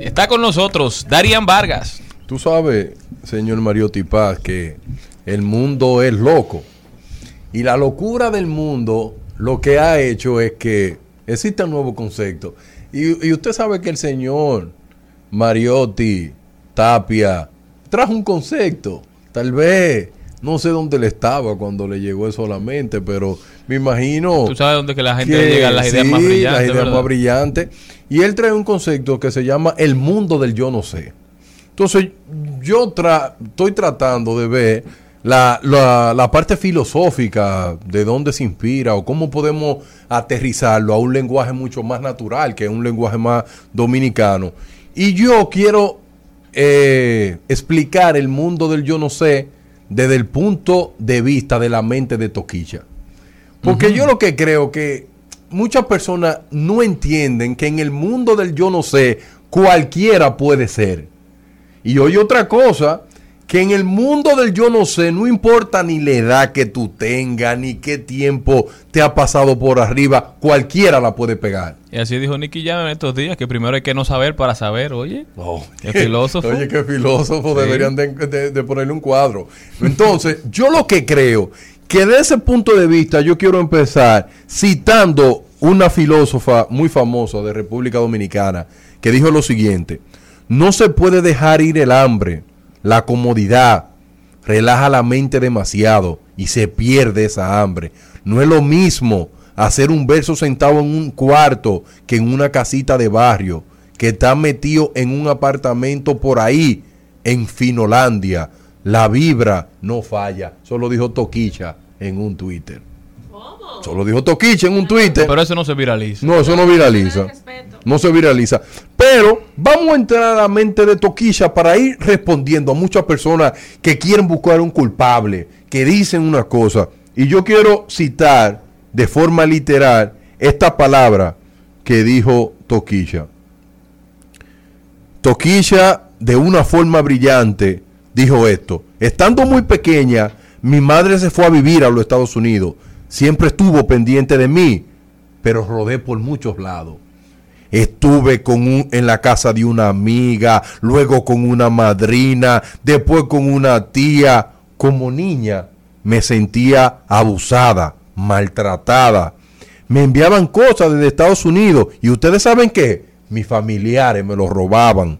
Está con nosotros Darian Vargas. Tú sabes, señor Mariotti Paz, que el mundo es loco. Y la locura del mundo lo que ha hecho es que existe un nuevo concepto. Y, y usted sabe que el señor Mariotti Tapia trajo un concepto. Tal vez, no sé dónde él estaba cuando le llegó eso a la mente, pero me imagino. Tú sabes dónde que la gente le llega las ideas sí, más brillantes. Las ideas ¿verdad? más brillantes. Y él trae un concepto que se llama el mundo del yo no sé. Entonces, yo tra- estoy tratando de ver la, la- la parte filosófica de dónde se inspira o cómo podemos aterrizarlo a un lenguaje mucho más natural, que es un lenguaje más dominicano. Y yo quiero eh, explicar el mundo del yo no sé desde el punto de vista de la mente de Toquilla. Porque yo lo que creo que muchas personas no entienden que en el mundo del yo no sé, cualquiera puede ser. Y hoy otra cosa, que en el mundo del yo no sé, no importa ni la edad que tú tengas, ni qué tiempo te ha pasado por arriba, cualquiera la puede pegar. Y así dijo Nicky Jam en estos días, que primero hay que no saber para saber, oye. Qué filósofo. [laughs] Oye, qué filósofo, Sí. deberían de, de- de ponerle un cuadro. Entonces, yo lo que creo, que de ese punto de vista yo quiero empezar citando una filósofa muy famosa de República Dominicana, que dijo lo siguiente, no se puede dejar ir el hambre, la comodidad, relaja la mente demasiado y se pierde esa hambre. No es lo mismo hacer un verso sentado en un cuarto que en una casita de barrio, que está metido en un apartamento por ahí, en Finolandia. La vibra no falla. Solo dijo Toquicha en un Twitter. Solo dijo Toquicha en un Twitter. Pero eso no se viraliza. No, eso no viraliza. No se viraliza. Pero vamos a entrar a la mente de Toquilla para ir respondiendo a muchas personas que quieren buscar un culpable, que dicen una cosa. Y yo quiero citar de forma literal esta palabra que dijo Toquilla. Toquilla, de una forma brillante, dijo esto. Estando muy pequeña, mi madre se fue a vivir a los Estados Unidos. Siempre estuvo pendiente de mí, pero rodé por muchos lados. Estuve con un- en la casa de una amiga, luego con una madrina, después con una tía. Como niña me sentía abusada, maltratada. Me enviaban cosas desde Estados Unidos y ustedes saben qué, mis familiares me lo robaban.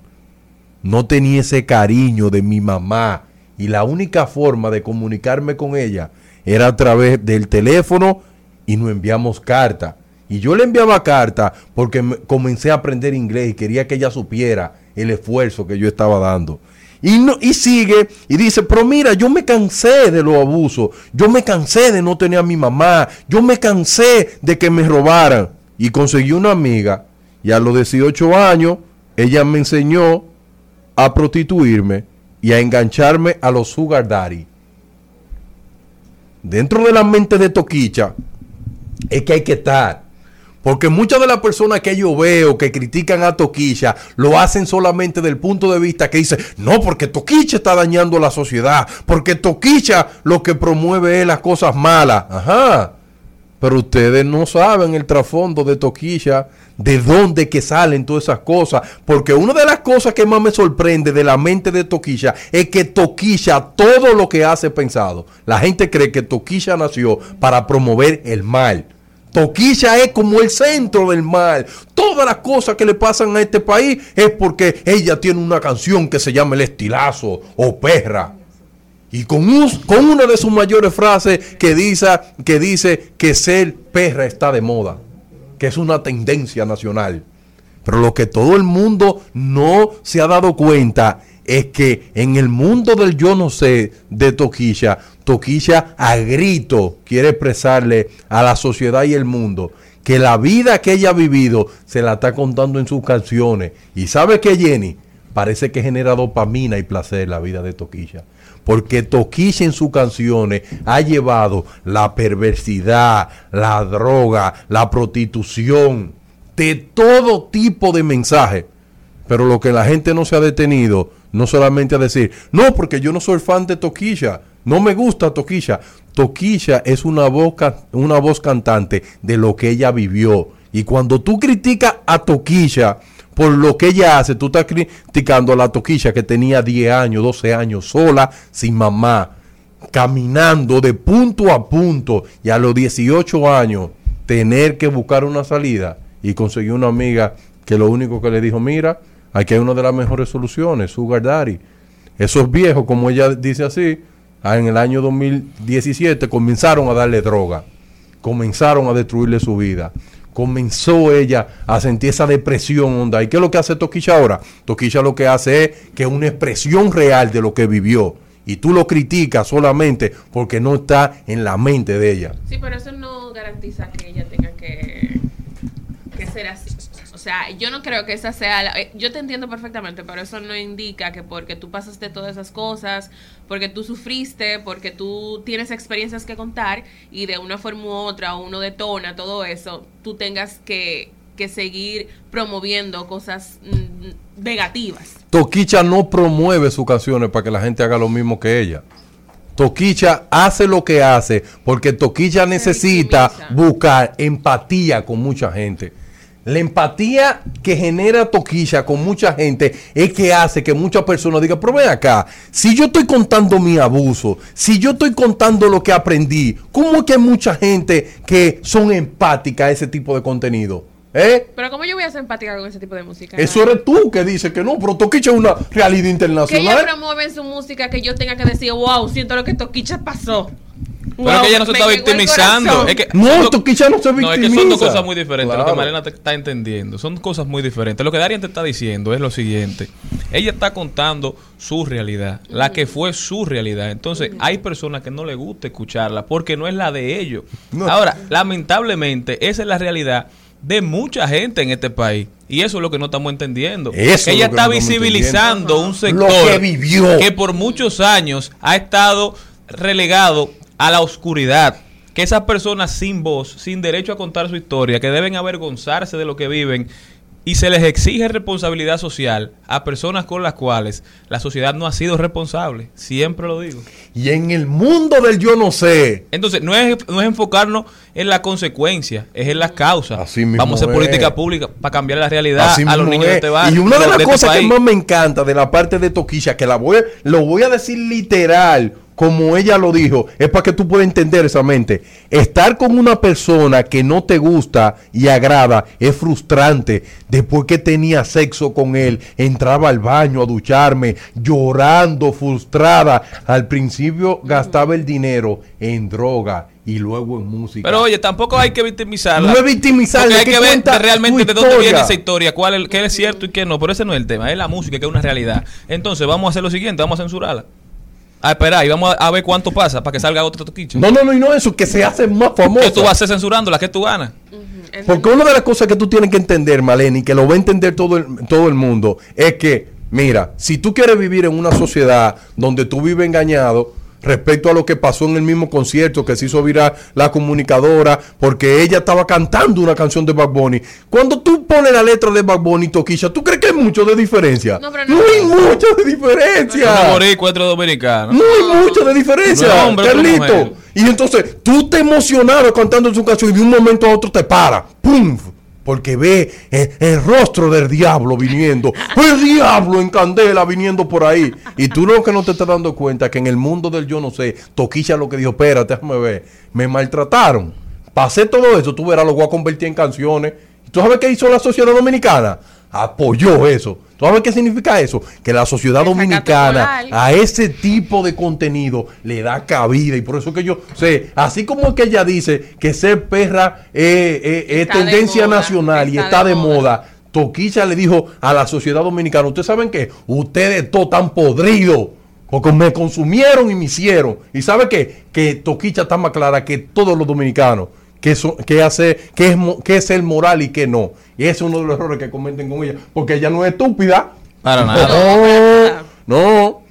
No tenía ese cariño de mi mamá y la única forma de comunicarme con ella era a través del teléfono y nos enviamos cartas. Y yo le enviaba cartas porque me- comencé a aprender inglés y quería que ella supiera el esfuerzo que yo estaba dando. Y, no, y sigue y dice, pero mira, yo me cansé de los abusos, yo me cansé de no tener a mi mamá, yo me cansé de que me robaran. Y conseguí una amiga y a los 18 años ella me enseñó a prostituirme y a engancharme a los sugar daddy. Dentro de la mente de Toquicha es que hay que estar. Porque muchas de las personas que yo veo que critican a Toquicha lo hacen solamente del punto de vista que dice, no, porque Toquicha está dañando la sociedad, porque Toquicha lo que promueve es las cosas malas. Ajá. Pero ustedes no saben el trasfondo de Toquilla, de dónde que salen todas esas cosas. Porque una de las cosas que más me sorprende de la mente de Toquilla es que Toquilla todo lo que hace pensado. La gente cree que Toquilla nació para promover el mal. Toquilla es como el centro del mal. Todas las cosas que le pasan a este país es porque ella tiene una canción que se llama El Estilazo o Perra. Y con, un- con una de sus mayores frases que dice, que dice que ser perra está de moda, que es una tendencia nacional. Pero lo que todo el mundo no se ha dado cuenta es que en el mundo del yo no sé de Toquilla, Toquilla a grito quiere expresarle a la sociedad y el mundo que la vida que ella ha vivido se la está contando en sus canciones. Y sabe que Jenny parece que genera dopamina y placer la vida de Toquilla. Porque Toquilla en sus canciones ha llevado la perversidad, la droga, la prostitución, de todo tipo de mensajes. Pero lo que la gente no se ha detenido, no solamente a decir, no, porque yo no soy fan de Toquilla, no me gusta Toquilla. Toquilla es una voz, una voz cantante de lo que ella vivió. Y cuando tú criticas a Toquilla por lo que ella hace, tú estás criticando a la Toquilla que tenía 10 años, 12 años, sola, sin mamá, caminando de punto a punto. Y a los 18 años tener que buscar una salida y conseguí una amiga que lo único que le dijo, mira, aquí hay una de las mejores soluciones, Sugar Daddy. Esos viejos, como ella dice así, ah, en el año 2017 comenzaron a darle droga, comenzaron a destruirle su vida. Comenzó ella a sentir esa depresión onda. ¿Y qué es lo que hace Toquilla ahora? Toquilla lo que hace es que es una expresión real de lo que vivió. Y tú lo criticas solamente porque no está en la mente de ella. Sí, pero eso no garantiza que ella tenga que, que ser así. O sea, yo no creo que esa sea la... eh, Yo te entiendo perfectamente, pero eso no indica que porque tú pasaste todas esas cosas, porque tú sufriste, porque tú tienes experiencias que contar y de una forma u otra uno detona todo eso, tú tengas que, que seguir promoviendo cosas mm, negativas. Toquicha no promueve sus canciones para que la gente haga lo mismo que ella. Toquicha hace lo que hace porque Toquicha necesita victimiza. buscar empatía con mucha gente. La empatía que genera Toquilla con mucha gente es que hace que muchas personas digan, pero ven acá, si yo estoy contando mi abuso, si yo estoy contando lo que aprendí, ¿cómo es que hay mucha gente que son empáticas a ese tipo de contenido? ¿Eh? Pero ¿cómo yo voy a ser empática con ese tipo de música? Eso eres tú que dices que no, pero Toquicha es una realidad Que internacional. promueve en su música que yo tenga que decir, wow, siento lo que Toquicha pasó. Pero es que ella no se está victimizando. Es que No, do- Toquicha no se No, es que son victimiza. dos cosas muy diferentes. Lo que Malena te está entendiendo. Son cosas muy diferentes. Lo que Darien te está diciendo es lo siguiente. Ella está contando su realidad, la que fue su realidad. Entonces, hay personas que no les gusta escucharla porque no es la de ellos. No. Ahora, lamentablemente, esa es la realidad de mucha gente en este país. Y eso es lo que no estamos entendiendo. Eso ella está no visibilizando un Lo sector que vivió. que por muchos años ha estado relegado a la oscuridad. Que esas personas sin voz, sin derecho a contar su historia, que deben avergonzarse de lo que viven y se les exige responsabilidad social a personas con las cuales la sociedad no ha sido responsable. Siempre lo digo. Y en el mundo del yo no sé, Entonces, no es, no es enfocarnos en la consecuencia, es en las causas. Así mismo Vamos a hacer es. política pública para cambiar la realidad Así a los niños de es. este barrio. Y una de las este cosas que más me encanta de la parte de Toquilla, que la voy, lo voy a decir literal, como ella lo dijo, es para que tú puedas entender esa mente. Estar con una persona que no te gusta y agrada es frustrante. Después que tenía sexo con él, entraba al baño a ducharme, llorando, frustrada. Al principio gastaba el dinero en droga y luego en música. Pero oye, tampoco hay que victimizarla. No es victimizarla, hay que que ver realmente de dónde viene esa historia, cuál es, qué es cierto y qué no. Pero ese no es el tema, es la música, que es una realidad. Entonces, vamos a hacer lo siguiente, vamos a censurarla. A esperar y vamos a, ver cuánto pasa para que salga otro toquicho. No, no, no, y no eso, que se hace más famosa. ¿Qué tú vas a hacer censurándola? ¿Qué tú ganas? Porque una de las cosas que tú tienes que entender, Maleni, y que lo va a entender todo el, todo el mundo, es que, mira, si tú quieres vivir en una sociedad donde tú vives engañado respecto a lo que pasó en el mismo concierto que se hizo viral la comunicadora, porque ella estaba cantando una canción de Bad Bunny. Cuando tú pones la letra de Bad Bunny, Toquilla, ¿tú crees que hay mucho de diferencia? No, pero no, no. hay mucho de diferencia. boricua, otro dominicano. No hay mucho de diferencia, No, hombre, Carlito. Y entonces tú te emocionabas cantando su canción y de un momento a otro te para. ¡Pum! Porque ve eh, el, rostro del diablo viniendo. El diablo en candela viniendo por ahí. Y tú lo que no te estás dando cuenta que en el mundo del yo no sé, Toquilla lo que dijo, espérate, déjame ver. Me maltrataron. Pasé todo eso, tú verás, lo voy a convertir en canciones. ¿Tú sabes qué hizo la sociedad dominicana? Apoyó eso. ¿Tú sabes qué significa eso? Que la sociedad dominicana a ese tipo de contenido le da cabida. Y por eso que yo sé, así como que ella dice que ser perra eh, eh, es Está de tendencia moda, nacional y está de de moda. moda. Toquilla le dijo a la sociedad dominicana, ustedes saben que ustedes todos están podridos. Porque me consumieron y me hicieron. ¿Y sabe qué? Que Toquicha está más clara que todos los dominicanos. Que, eso, que, hace, que, es, que es el moral y que no. Y ese es uno de los errores que cometen con ella. Porque ella no es estúpida. Para nada. No, [laughs] no.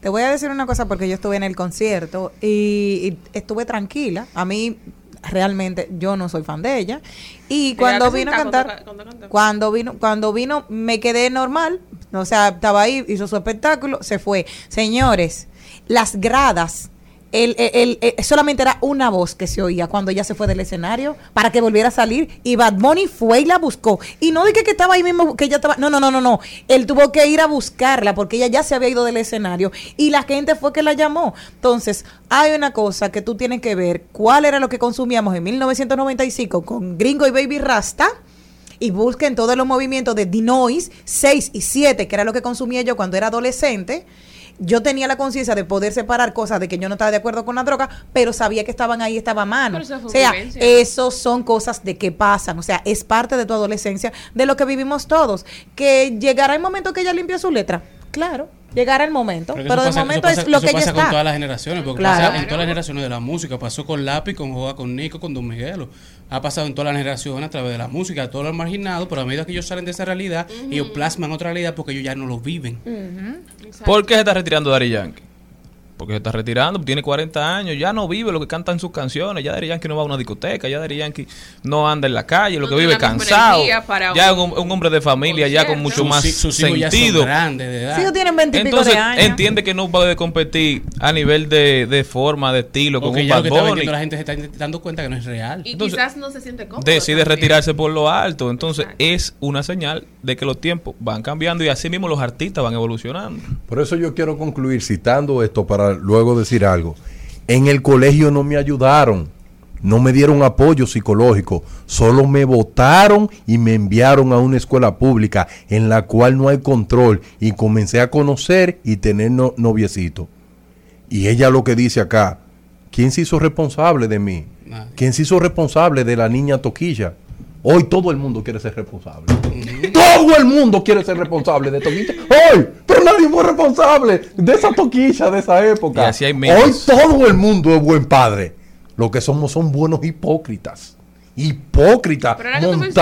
Te voy a decir una cosa porque yo estuve en el concierto y, y estuve tranquila. A mí realmente yo no soy fan de ella y cuando vino a cantar cuando- cuando cantó. cuando vino cuando vino me quedé normal, o sea, estaba ahí, hizo su espectáculo, se fue. Señores, las gradas el, el- el- solamente era una voz que se oía cuando ella se fue del escenario para que volviera a salir y Bad Bunny fue y la buscó. Y no dije que estaba ahí mismo, que ella estaba, no, no, no, no, no. Él tuvo que ir a buscarla porque ella ya se había ido del escenario y la gente fue que la llamó. Entonces, hay una cosa que tú tienes que ver, cuál era lo que consumíamos en 1995 con Gringo y Baby Rasta y busquen todos los movimientos de Dinois 6 y 7, que era lo que consumía yo cuando era adolescente. Yo tenía la conciencia de poder separar cosas de que yo no estaba de acuerdo con la droga, pero sabía que estaban ahí, estaba a mano. Pero eso fue O sea, esos son cosas de que pasan, o sea, es parte de tu adolescencia, de lo que vivimos todos. Que llegará el momento que ella limpie su letra, claro, llegará el momento, Pero, pero, eso de pasa- momento eso es pasa- lo eso que pasa está. con todas las generaciones, porque Claro. pasa en todas las generaciones de la música. Pasó con Lápiz, con Joa, con Nico, con Don Miguelo. Ha pasado en todas las generaciones a través de la música, todos los marginados, pero a medida que ellos salen de esa realidad, ellos plasman otra realidad porque ellos ya no lo viven. ¿Por qué se está retirando Dari Yankee? Porque se está retirando, tiene 40 años, ya no vive lo que canta en sus canciones, ya Dari Yankee no va a una discoteca, ya Dari Yankee no anda en la calle, lo No que vive cansado, ya un un, un hombre de familia, ya con mucho Sus más sus hijos ya son sentido. grandes de edad. Sí, ellos tienen 20 y pico Entonces de años. entiende que no puede competir a nivel de, de forma, de estilo, con un Bad Bunny. la gente se está dando cuenta que no es real. Y Entonces, quizás no se siente cómodo. decide también. retirarse por lo alto. Entonces es una señal de que los tiempos van cambiando y así mismo los artistas van evolucionando. Por eso yo quiero concluir citando esto para luego decir algo. En el colegio no me ayudaron, no me dieron apoyo psicológico, solo me votaron y me enviaron a una escuela pública en la cual no hay control y comencé a conocer y tener no- noviecito. Y ella lo que dice acá, ¿quién se hizo responsable de mí? ¿Quién se hizo responsable de la niña Toquilla? Hoy todo el mundo quiere ser responsable. Todo el mundo quiere ser responsable de Toquilla. Hoy, pero nadie fue responsable de esa Toquilla de esa época. Y así hay Hoy todo el mundo es buen padre. Lo que somos son buenos hipócritas. Mencionas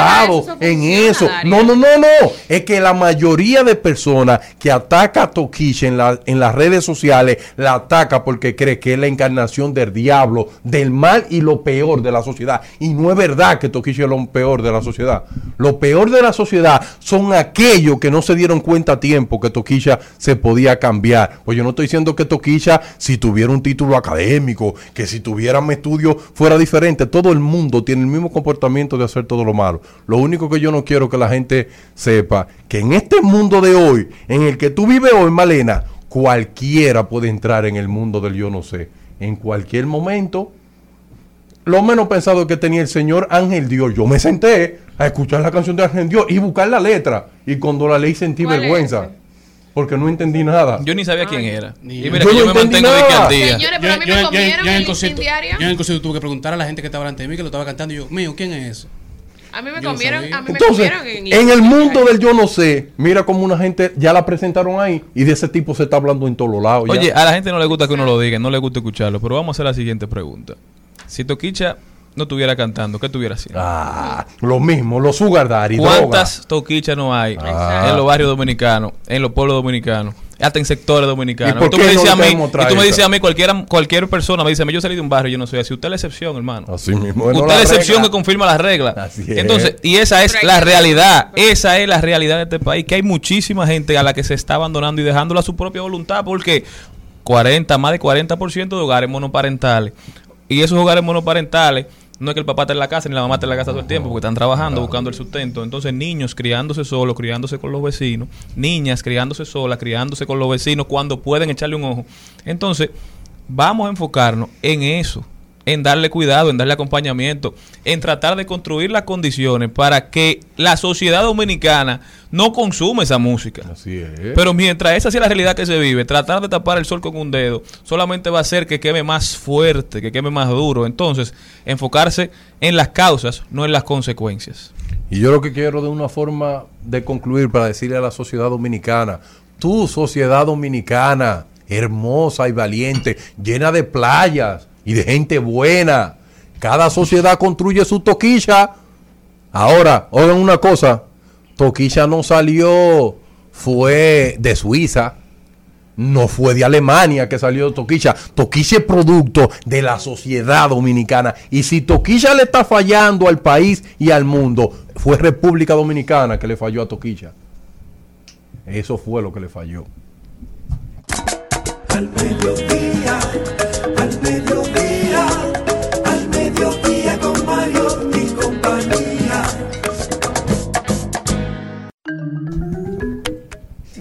eso, en eso. No, no, no, no. Es que la mayoría de personas que ataca a Toquilla en, la- en las redes sociales, la ataca porque cree que es la encarnación del diablo, del mal y lo peor de la sociedad. Y no es verdad que Toquilla es lo peor de la sociedad. Lo peor de la sociedad son aquellos que no se dieron cuenta a tiempo que Toquilla se podía cambiar. Pues yo no estoy diciendo que Toquilla, si tuviera un título académico, que si tuviera un estudio fuera diferente. Todo el mundo tiene el mismo comportamiento de hacer todo lo malo. Lo único que yo no quiero que la gente sepa que en este mundo de hoy, en el que tú vives hoy, Malena, cualquiera puede entrar en el mundo del yo no sé. En cualquier momento, lo menos pensado que tenía el señor Ángel Dios. Yo me senté a escuchar la canción de Ángel Dios y buscar la letra. Y cuando la leí sentí ¿Cuál es vergüenza. Porque no entendí nada. Yo ni sabía quién era. Ni Y yo. mira Yo que yo no me entendí mantengo de que nada. al día. Señores, pero a mí me comieron en el concierto, yo en el concierto tuve que preguntar a la gente que estaba delante de mí que lo estaba cantando y yo, mío, ¿quién es ese? A mí me Yo comieron, a mí me Entonces, comieron en, en el mundo del yo no sé, mira como una gente ya la presentaron ahí y de ese tipo se está hablando en todos los lados. ya. Oye, a la gente no le gusta que uno lo diga, no le gusta escucharlo, pero vamos a hacer la siguiente pregunta. Si Toquicha no estuviera cantando, ¿qué estuviera haciendo? Ah, lo mismo, los sugar daddy, ¿Cuántas toquichas no hay Ah. en los barrios dominicanos, en los pueblos dominicanos, hasta en sectores dominicanos? ¿Y tú me no dices a le mí, y tú me dices a mí, cualquiera, cualquier persona me dice, yo salí de un barrio, yo no soy así. Usted es la excepción, hermano. Así mismo. no Usted la es la excepción regla. que confirma las reglas. Así es. Entonces, y esa es la realidad. Esa es la realidad de este país. Que hay muchísima gente a la que se está abandonando y dejándola a su propia voluntad. Porque 40, más de 40% de hogares monoparentales. Y esos hogares monoparentales, no es que el papá esté en la casa ni la mamá esté en la casa todo el tiempo, porque están trabajando, buscando el sustento. Entonces, niños criándose solos, criándose con los vecinos, niñas criándose solas, criándose con los vecinos cuando pueden echarle un ojo. Entonces, vamos a enfocarnos en eso, en darle cuidado, en darle acompañamiento, en tratar de construir las condiciones para que la sociedad dominicana no consume esa música. Así es. Pero mientras esa sea la realidad que se vive, tratar de tapar el sol con un dedo solamente va a hacer que queme más fuerte, que queme más duro. Entonces, enfocarse en las causas, no en las consecuencias. Y yo lo que quiero de una forma de concluir para decirle a la sociedad dominicana, tu sociedad dominicana, hermosa y valiente, llena de playas y de gente buena. Cada sociedad construye su toquilla. Ahora, oigan una cosa, Toquilla no salió, fue de Suiza. No fue de Alemania que salió Toquilla. Toquilla es producto de la sociedad dominicana. Y si Toquilla le está fallando al país y al mundo, fue República Dominicana que le falló a Toquilla. Eso fue lo que le falló. al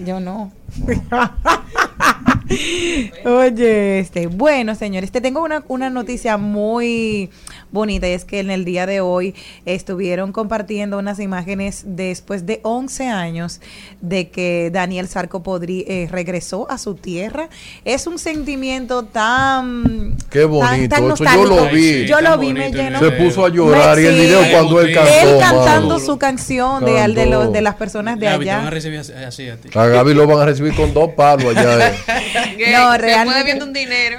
Yo no. [laughs] Oye, este, bueno, señores, te tengo una, una noticia muy bonita y es que en el día de hoy estuvieron compartiendo unas imágenes después de 11 años de que Daniel Sarco podrí, eh, regresó a su tierra. Es un sentimiento tan... Qué tan- bonito, tan eso yo lo nostálgico. vi. Yo lo Tan vi, me llenó. Se puso a llorar y el Sí. video cuando él cantó. Él cantando mano. su canción de, al- de, los, de las personas de Gaby, te van a allá. recibir así, así a ti. A Gaby lo van a recibir con dos palos allá. eh. [laughs] Que No, se realmente- puede viendo un dinero.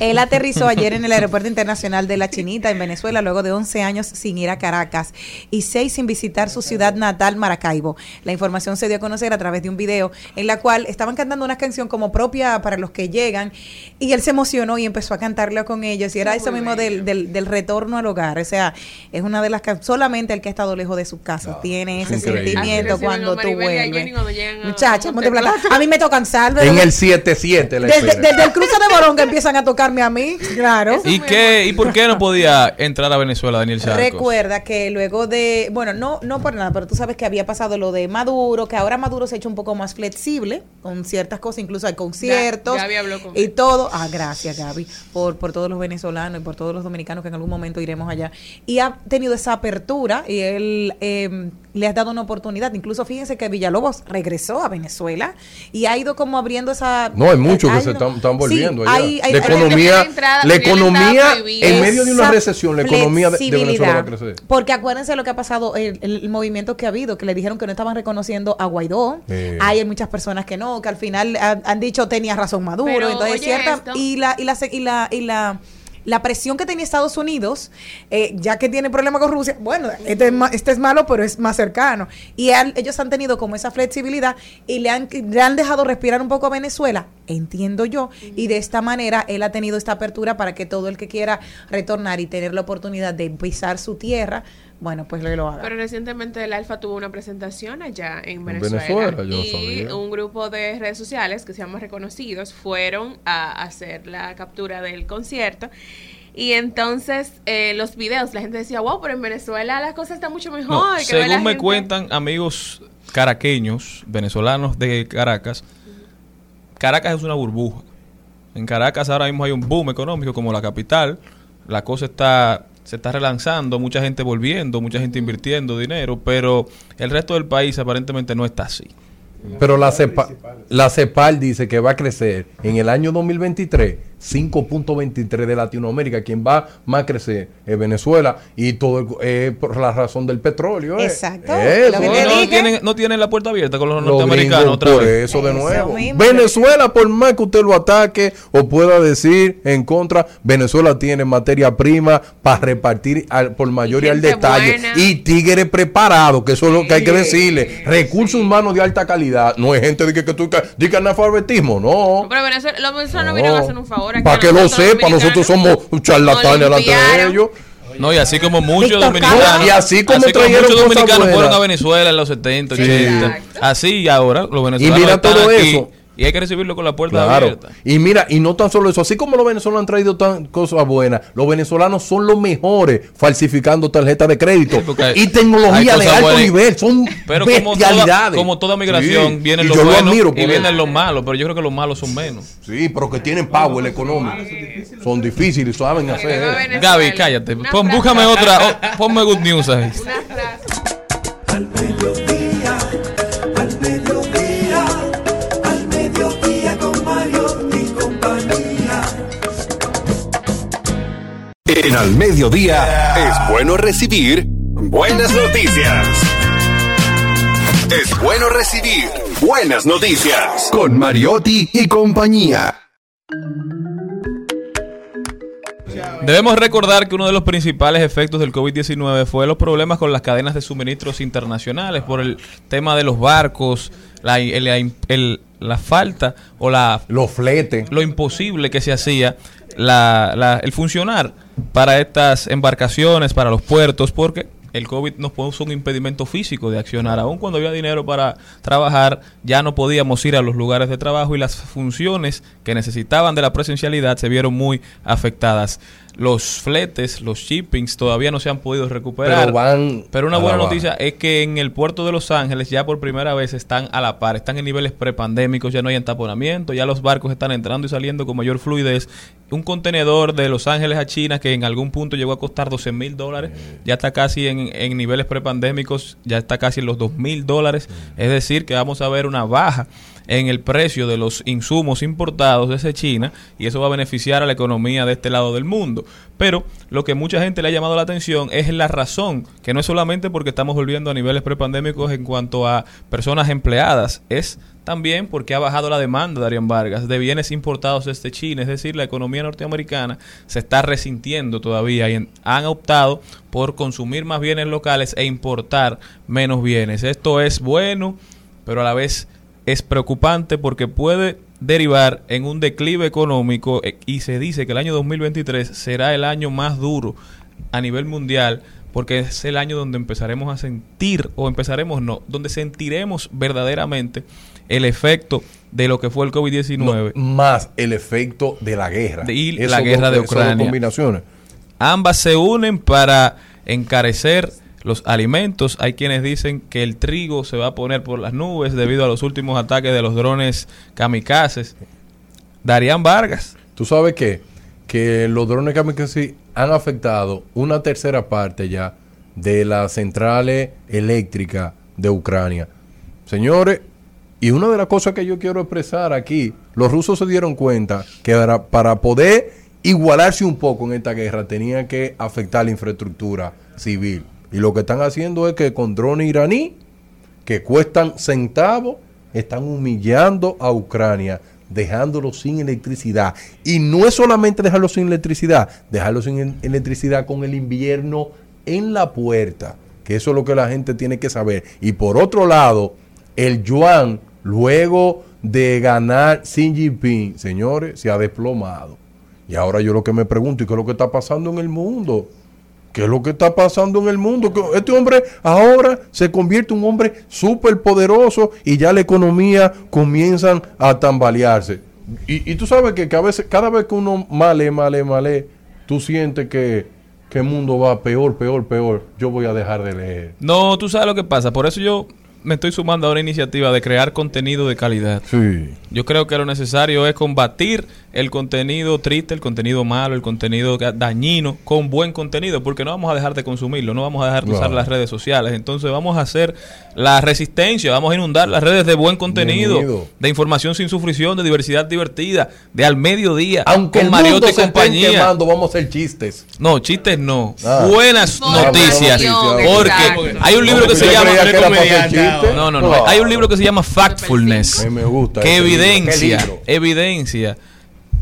Él aterrizó ayer en el Aeropuerto Internacional de La Chinita, en Venezuela, luego de 11 años sin ir a Caracas y 6 sin visitar su ciudad natal, Maracaibo. La información se dio a conocer a través de un video en la cual estaban cantando una canción como propia para los que llegan y él se emocionó y empezó a cantarla con ellos y era eso mismo del, del, del retorno al hogar. O sea, es una de las can- solamente el que ha estado lejos de su casa tiene ese increíble. sentimiento cuando tú vuelves. hablar. a mí me tocan salve. En el 7-7 la Desde, el cruce de Boronga empiezan a tocarme a mí, claro. ¿Y qué? ¿Y por qué no podía entrar a Venezuela Daniel Sarcos? Recuerda que luego de, bueno, no, no por nada, pero tú sabes que había pasado lo de Maduro, que ahora Maduro se ha hecho un poco más flexible con ciertas cosas, incluso hay conciertos Gaby habló con y él. todo. Ah, gracias Gaby, por, por todos los venezolanos y por todos los dominicanos que en algún momento iremos allá. Y ha tenido esa apertura y él eh, le ha dado una oportunidad. Incluso fíjense que Villalobos regresó a Venezuela y ha ido como abriendo esa... No, hay muchos que se están, Sí, volviendo allá. hay- hay- la economía, la entrada- la economía en medio de una recesión, la economía de, de Venezuela va a crecer. Porque acuérdense lo que ha pasado, el, el movimiento que ha habido, que le dijeron que no estaban reconociendo a Guaidó. Eh. Hay muchas personas que no, que al final han, han dicho tenía razón Maduro. Pero, entonces, oye cierta. esto. Y la, y la, y la, y la la presión que tenía Estados Unidos, eh, ya que tiene problemas con Rusia, bueno, este es, ma- este es malo, pero es más cercano. Y han- ellos han tenido como esa flexibilidad y le han, le han dejado respirar un poco a Venezuela, entiendo yo, y de esta manera él ha tenido esta apertura para que todo el que quiera retornar y tener la oportunidad de pisar su tierra, bueno, pues lo, lo haga. Pero recientemente el Alfa tuvo una presentación allá en En Venezuela. Venezuela, yo y sabía. un grupo de redes sociales que se llaman Reconocidos fueron a hacer la captura del concierto. Y entonces eh, los videos, la gente decía, wow, pero en Venezuela las cosas están mucho mejor. No, que según me gente". cuentan amigos caraqueños, venezolanos de Caracas, Caracas es una burbuja. En Caracas ahora mismo hay un boom económico como la capital. La cosa está se está relanzando, mucha gente volviendo, mucha gente invirtiendo dinero, pero el resto del país aparentemente no está así. Pero la, CEPA, la CEPAL dice que va a crecer en el año 2023 5.23 de Latinoamérica. Quien va más a crecer es Venezuela y todo el- eh, por la razón del petróleo. eh. Exacto, Eso, lo que No, tienen, no tienen la puerta abierta con los, Los norteamericanos otra por vez. eso de nuevo. Venezuela, por más que usted lo ataque o pueda decir en contra, Venezuela tiene materia prima para repartir al- por mayoría al gente detalle. buena. Y tigres preparados, que eso es lo que hay que decirle. Recursos humanos de alta calidad. No es gente de que, que tú di que analfabetismo, no. Pero Venezuela, los venezolanos No. vienen a hacer un favor. Aquí Para a que lo sepa, nosotros somos charlatanes delante de ellos. No, y así como muchos dominicanos. Y así como trajeron muchos cosas dominicanos fueron a Venezuela en los 70, Sí. 80. Exacto. Así y ahora los venezolanos. mira están todo aquí eso. Y hay que recibirlo con la puerta Claro. abierta. Y mira, y no tan solo eso, así como los venezolanos han traído tan cosas buenas, los venezolanos son los mejores falsificando tarjetas de crédito Sí, porque hay- y tecnología de alto buenas. nivel, son Pero como toda, bestialidades. como toda migración, Sí, vienen y los yo lo buenos admiro y vienen los malos, pero yo creo que los malos son menos. Sí, pero que tienen power económico. Son difíciles, saben hacer. eso. Gaby, cállate. Pon, búscame otra. [laughs] oh, ponme good news ahí. Una frase. En Al Mediodía es bueno recibir buenas noticias. Es bueno recibir buenas noticias con Mariotti y compañía. Debemos recordar que uno de los principales efectos del COVID-19 fue los problemas con las cadenas de suministros internacionales por el tema de los barcos, la, el- el- la falta o la Los fletes. lo imposible que se hacía la, la- el funcionar para estas embarcaciones, para los puertos, porque el COVID nos puso un impedimento físico de accionar. Aún cuando había dinero para trabajar, ya no podíamos ir a los lugares de trabajo y las funciones que necesitaban de la presencialidad se vieron muy afectadas. Los fletes, los shippings todavía no se han podido recuperar. Pero van Pero una buena baja. noticia es que en el puerto de Los Ángeles ya por primera vez están a la par, están en niveles prepandémicos, ya no hay entaponamiento, ya los barcos están entrando y saliendo con mayor fluidez. Un contenedor de Los Ángeles a China que en algún punto llegó a costar 12 mil dólares, ya está casi en, en niveles prepandémicos, ya está casi en los 2 mil dólares. Es decir, que vamos a ver una baja en el precio de los insumos importados desde China y eso va a beneficiar a la economía de este lado del mundo. Pero lo que mucha gente le ha llamado la atención es la razón, que no es solamente porque estamos volviendo a niveles prepandémicos en cuanto a personas empleadas, es también porque ha bajado la demanda, Darían Vargas, de bienes importados desde China. Es decir, la economía norteamericana se está resintiendo todavía y han optado por consumir más bienes locales e importar menos bienes. Esto es bueno, pero a la vez es preocupante porque puede derivar en un declive económico eh, y se dice que el año 2023 será el año más duro a nivel mundial porque es el año donde empezaremos a sentir o empezaremos no, donde sentiremos verdaderamente el efecto de lo que fue el COVID-19 No, más el efecto de la guerra. De- y la guerra de Ucrania. combinaciones. Ambas se unen para encarecer los alimentos. Hay quienes dicen que el trigo se va a poner por las nubes debido a los últimos ataques de los drones kamikazes. Darían Vargas. Tú sabes qué? que los drones kamikaze han afectado una tercera parte ya de las centrales eléctricas de Ucrania. Señores, y una de las cosas que yo quiero expresar aquí, los rusos se dieron cuenta que para, para poder igualarse un poco en esta guerra tenía que afectar la infraestructura civil. Y lo que están haciendo es que con drones iraní, que cuestan centavos, están humillando a Ucrania, dejándolo sin electricidad. Y no es solamente dejarlo sin electricidad, dejarlo sin el- electricidad con el invierno en la puerta, que eso es lo que la gente tiene que saber. Y por otro lado, el yuan, luego de ganar Xi Jinping, señores, se ha desplomado. Y ahora yo lo que me pregunto, ¿y qué es lo que está pasando en el mundo? ¿Qué es lo que está pasando en el mundo? Que este hombre ahora se convierte en un hombre súper poderoso y ya la economía comienzan a tambalearse. Y, y tú sabes que, cada vez, cada vez que uno male, male, male, tú sientes que, que el mundo va peor, peor, peor. Yo voy a dejar de leer. No, tú sabes lo que pasa. Por eso yo me estoy sumando a una iniciativa de crear contenido de calidad. Sí. Yo creo que lo necesario es combatir el contenido triste, el contenido malo, el contenido dañino con buen contenido, porque no vamos a dejar de consumirlo, no vamos a dejar de usar las redes sociales. Entonces vamos a hacer la resistencia, vamos a inundar las redes de buen contenido, Bienvenido. de información sin sufrición, de diversidad divertida, de al mediodía, Aunque con el Mariotti mundo y se esté compañía. quemando, vamos a hacer chistes. No, chistes no. Ah. Buenas noticias. Porque hay un libro que se llama. que. No, no, no. Hay un libro que se llama Factfulness. Que me gusta. que ese libro. ¿Qué evidencia, evidencia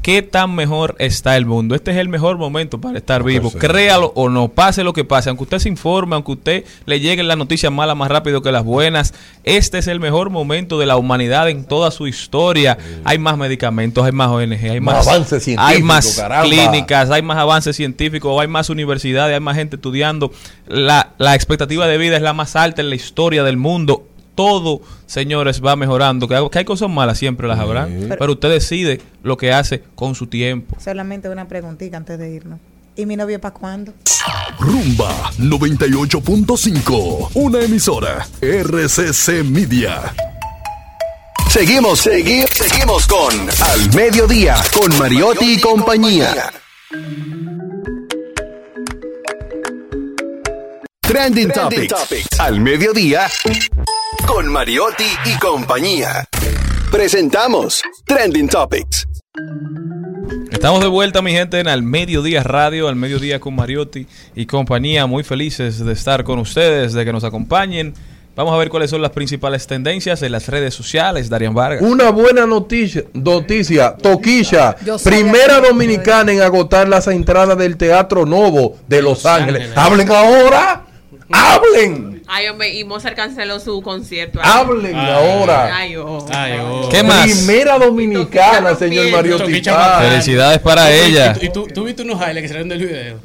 qué tan mejor está el mundo. Este es el mejor momento para estar No, vivo. sí. Créalo o no, pase lo que pase, aunque usted se informe, aunque usted le lleguen las noticias malas más rápido que las buenas, este es el mejor momento de la humanidad en toda su historia. Hay más medicamentos, hay más ONG, hay Más más, avances científicos, hay más caramba. clínicas, hay más avances científicos, hay más universidades, hay más gente estudiando. La, la expectativa de vida es la más alta en la historia del mundo. Todo, señores, va mejorando. Que hay, que hay cosas malas, siempre las habrá. Sí. Pero usted decide lo que hace con su tiempo. Solamente una preguntita antes de irnos. ¿Y mi novio para cuándo? Rumba 98.5, una emisora RCC Media. Seguimos, seguimos, seguimos con Al Mediodía, con Mariotti y compañía. Trending, Topics. Al Mediodía, con Mariotti y compañía. Presentamos Trending Topics. Estamos de vuelta, mi gente, en Al Mediodía Radio, Al Mediodía con Mariotti y compañía. Muy felices de estar con ustedes, de que nos acompañen. Vamos a ver cuáles son las principales tendencias en las redes sociales. Darian Vargas. Una buena noticia, noticia, Toquilla, primera dominicana en agotar las entradas del Teatro Novo de Los Ángeles. Ángeles. Hablen ahora, hablen, Ay, hombre, y Mozart canceló su concierto. hablen Ay. ahora. Ay, oh. Ay, oh. ¿Qué más? Primera dominicana, señor. Mario. Felicidades para Y tú- ella. Y tú, tú viste unos highlights que salieron del video.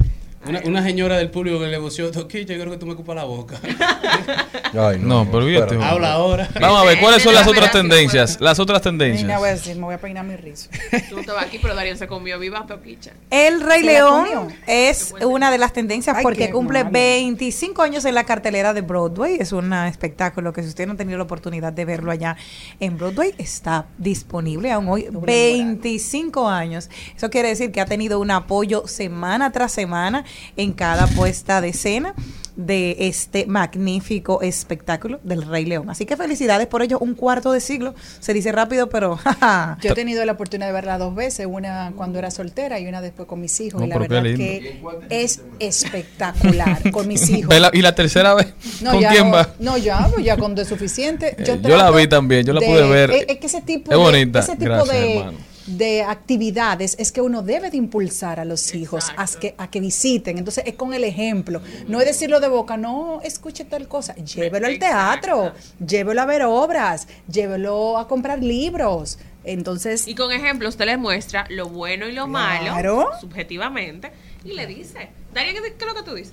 Una, una señora del público que le voció, Toquilla, yo creo que tú me ocupas la boca. [laughs] Ay, No, pero fíjate. Habla ahora. Vamos a ver, ¿cuáles son las otras tendencias? Las otras tendencias. voy a decir, me voy a peinar mi rizo. Tú no estabas aquí, pero Darío se comió viva Toquicha. El Rey ¿Se la León es una de las tendencias Ay, porque cumple malo. 25 años en la cartelera de Broadway. Es un espectáculo que si usted no ha tenido la oportunidad de verlo allá en Broadway, está disponible aún hoy. 25 años. Eso quiere decir que ha tenido un apoyo semana tras semana en cada puesta de escena de este magnífico espectáculo del Rey León. Así que felicidades por ello, un cuarto de siglo. Se dice rápido, pero. [laughs] Yo he tenido la oportunidad de verla dos veces, una cuando era soltera y una después con mis hijos. No, y la verdad que es espectacular con mis hijos. ¿Y la tercera vez? No, ¿Con ya quién no, va? No, ya, ya con de suficiente. Eh, yo la vi también, yo la de- pude ver. Es, es que ese tipo, Es de, bonita, ese tipo gracias, de, hermano. De actividades es que uno debe de impulsar a los hijos a que, a que visiten. Entonces es con el ejemplo. No es decirlo de boca, no, escuche tal cosa. Llévelo al teatro, llévelo a ver obras, llévelo a comprar libros. Entonces, Y con ejemplo, usted le muestra lo bueno y lo Claro. malo, subjetivamente, y le dice. Darío, ¿qué, es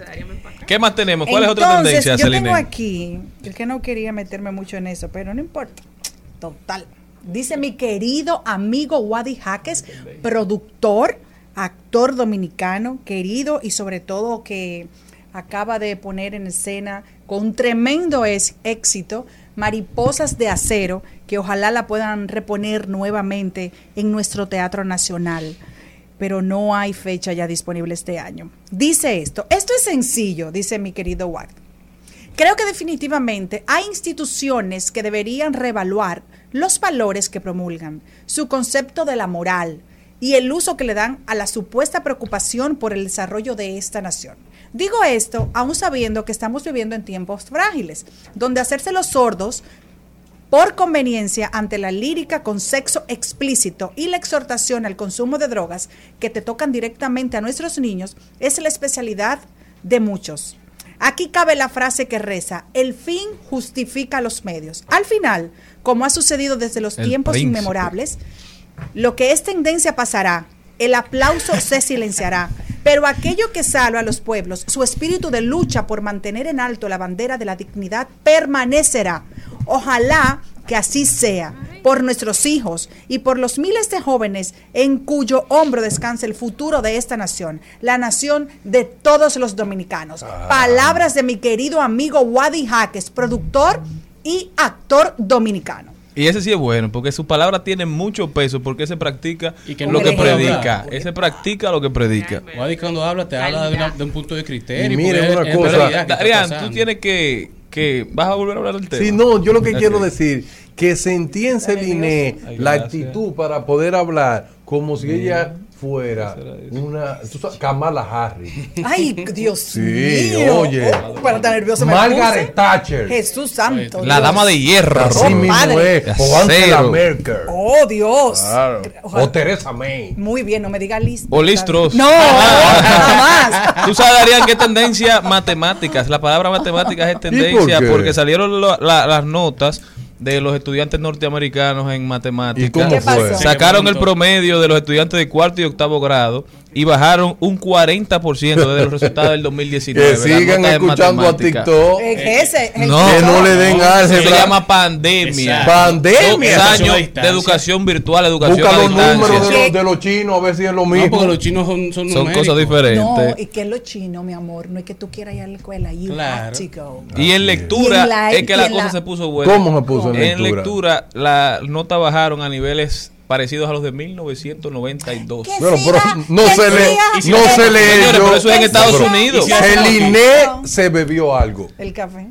lo que más tenemos? ¿Cuál es otra Entonces, tendencia, Yo Celine? tengo aquí, el que no quería meterme mucho en eso, pero no importa. Total. Dice mi querido amigo Wadi Jaques, productor, actor dominicano, querido y sobre todo que acaba de poner en escena con tremendo éxito Mariposas de Acero, que ojalá la puedan reponer nuevamente en nuestro Teatro Nacional pero no hay fecha ya disponible este año. Dice esto, esto es sencillo, dice mi querido Ward. Creo que definitivamente hay instituciones que deberían reevaluar los valores que promulgan, su concepto de la moral y el uso que le dan a la supuesta preocupación por el desarrollo de esta nación. Digo esto aún sabiendo que estamos viviendo en tiempos frágiles, donde hacerse los sordos por conveniencia ante la lírica con sexo explícito y la exhortación al consumo de drogas que te tocan directamente a nuestros niños es la especialidad de muchos. Aquí cabe la frase que reza, el fin justifica los medios. Al final, como ha sucedido desde los El tiempos príncipe. inmemorables, lo que es tendencia pasará, el aplauso se silenciará, pero aquello que salva a los pueblos, su espíritu de lucha por mantener en alto la bandera de la dignidad permanecerá. Ojalá que así sea, por nuestros hijos y por los miles de jóvenes en cuyo hombro descansa el futuro de esta nación, la nación de todos los dominicanos. Palabras de mi querido amigo Wadi Jaques, productor y actor dominicano. Y ese sí es bueno, porque su palabra tiene mucho peso, porque se practica Y que lo que predica. Ese practica lo que predica. Wadi cuando habla te habla de, una- de un punto de criterio. Y miren una cosa. realidad Darían, tú tienes que, que... ¿Vas a volver a hablar del tema? Sí, no, yo lo que quiero decir, que sentí en Celine Ay, la actitud para poder hablar como si ella fuera una tú sabes, Kamala Harris. Ay, Dios Sí, mío. oye. Oh, para tan nervioso me Margaret puse. Thatcher. Jesús santo. La Dios. dama de hierro. Así Oh, mismo es. O Angela. Merkel. Oh, Dios. Claro. O Teresa May. Muy bien, no me diga listo. O listros. No, jamás. [laughs] Tú sabes, Darían, que tendencia matemáticas. La palabra matemáticas es tendencia por qué? porque salieron lo- la- las notas de los estudiantes norteamericanos en matemáticas. ¿Y cómo ¿Qué fue? pasó? Sacaron el promedio de los estudiantes de cuarto y octavo grado y bajaron un 40% de los resultados del 2019. Que sigan escuchando a. TikTok. Eh, ese, el No. Que no le den Se álgebra. llama pandemia. Exacto. Pandemia. Dos años de educación virtual, educación Busca a los distancia. números de los, de los chinos a ver si es lo No, mismo. porque los chinos son, son, Son cosas diferentes. No, y que es lo chino, mi amor. No es que tú quieras ir a la escuela. You Claro. have to go. Y en Y lectura en la- es que y la en cosa la- se puso buena. ¿Cómo se puso en En lectura? lectura las notas bajaron a niveles parecidos a los de 1992. ¿Qué? Bueno, pero no se lee, siga. no se yo- pero eso es en Estados pero Unidos. El INE se bebió algo. El café.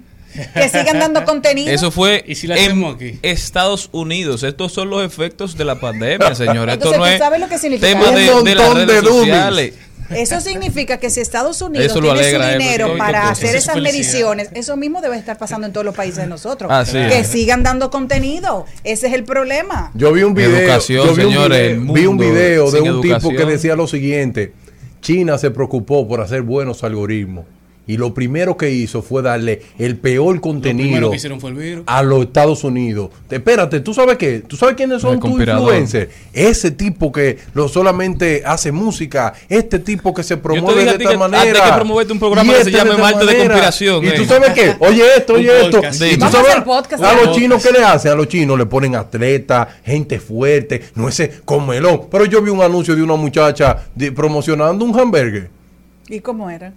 Que sigan dando [laughs] contenido. Eso fue ¿Y si la en aquí? Estados Unidos. Estos son los efectos de la pandemia, señores. Esto no ¿tú es sabes lo que significa? tema Un de, de las montón de redes sociales. Eso significa que si Estados Unidos Eso tiene alegra, su eh, dinero para Eso hacer es esas felicidad. mediciones, eso mismo debe estar pasando en todos los países de nosotros. Es. que sigan dando contenido. Ese es el problema. Yo vi un video, Educación, yo vi un señores, video- el vi un video de un tipo que decía lo siguiente: China se preocupó por hacer buenos algoritmos y lo primero que hizo fue darle el peor contenido que hicieron fue el virus. a los Estados Unidos. Te- Espérate, ¿tú sabes qué? ¿Tú sabes quiénes son tus influencers? Ese tipo que no solamente hace música, este tipo que se promueve de esta que manera. antes hay que promoverte un programa y que se este llame esta Martes de. Conspiración, Y eh. tú sabes qué? Oye esto, oye esto. podcast. Y tú sabes podcast. a los Podcast. chinos qué le hacen? A los chinos le ponen atleta, gente fuerte, no ese comelón. Pero yo vi un anuncio de una muchacha de- promocionando un hamburger. ¿Y cómo era?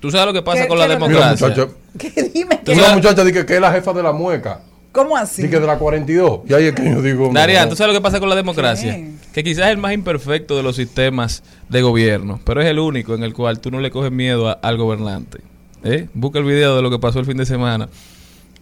¿Tú sabes lo que pasa ¿Qué- con la qué que- Mira, democracia? muchacha. ¿Qué [laughs] dime? Tú Una sabes- muchacha dice que es la jefa de la mueca. ¿Cómo así? Dice que de la 42. Y ahí es que yo digo. Darian, no. ¿tú sabes lo que pasa con la democracia? ¿Qué? Que quizás es el más imperfecto de los sistemas de gobierno, pero es el único en el cual tú no le coges miedo a- al gobernante. ¿Eh? Busca el video de lo que pasó el fin de semana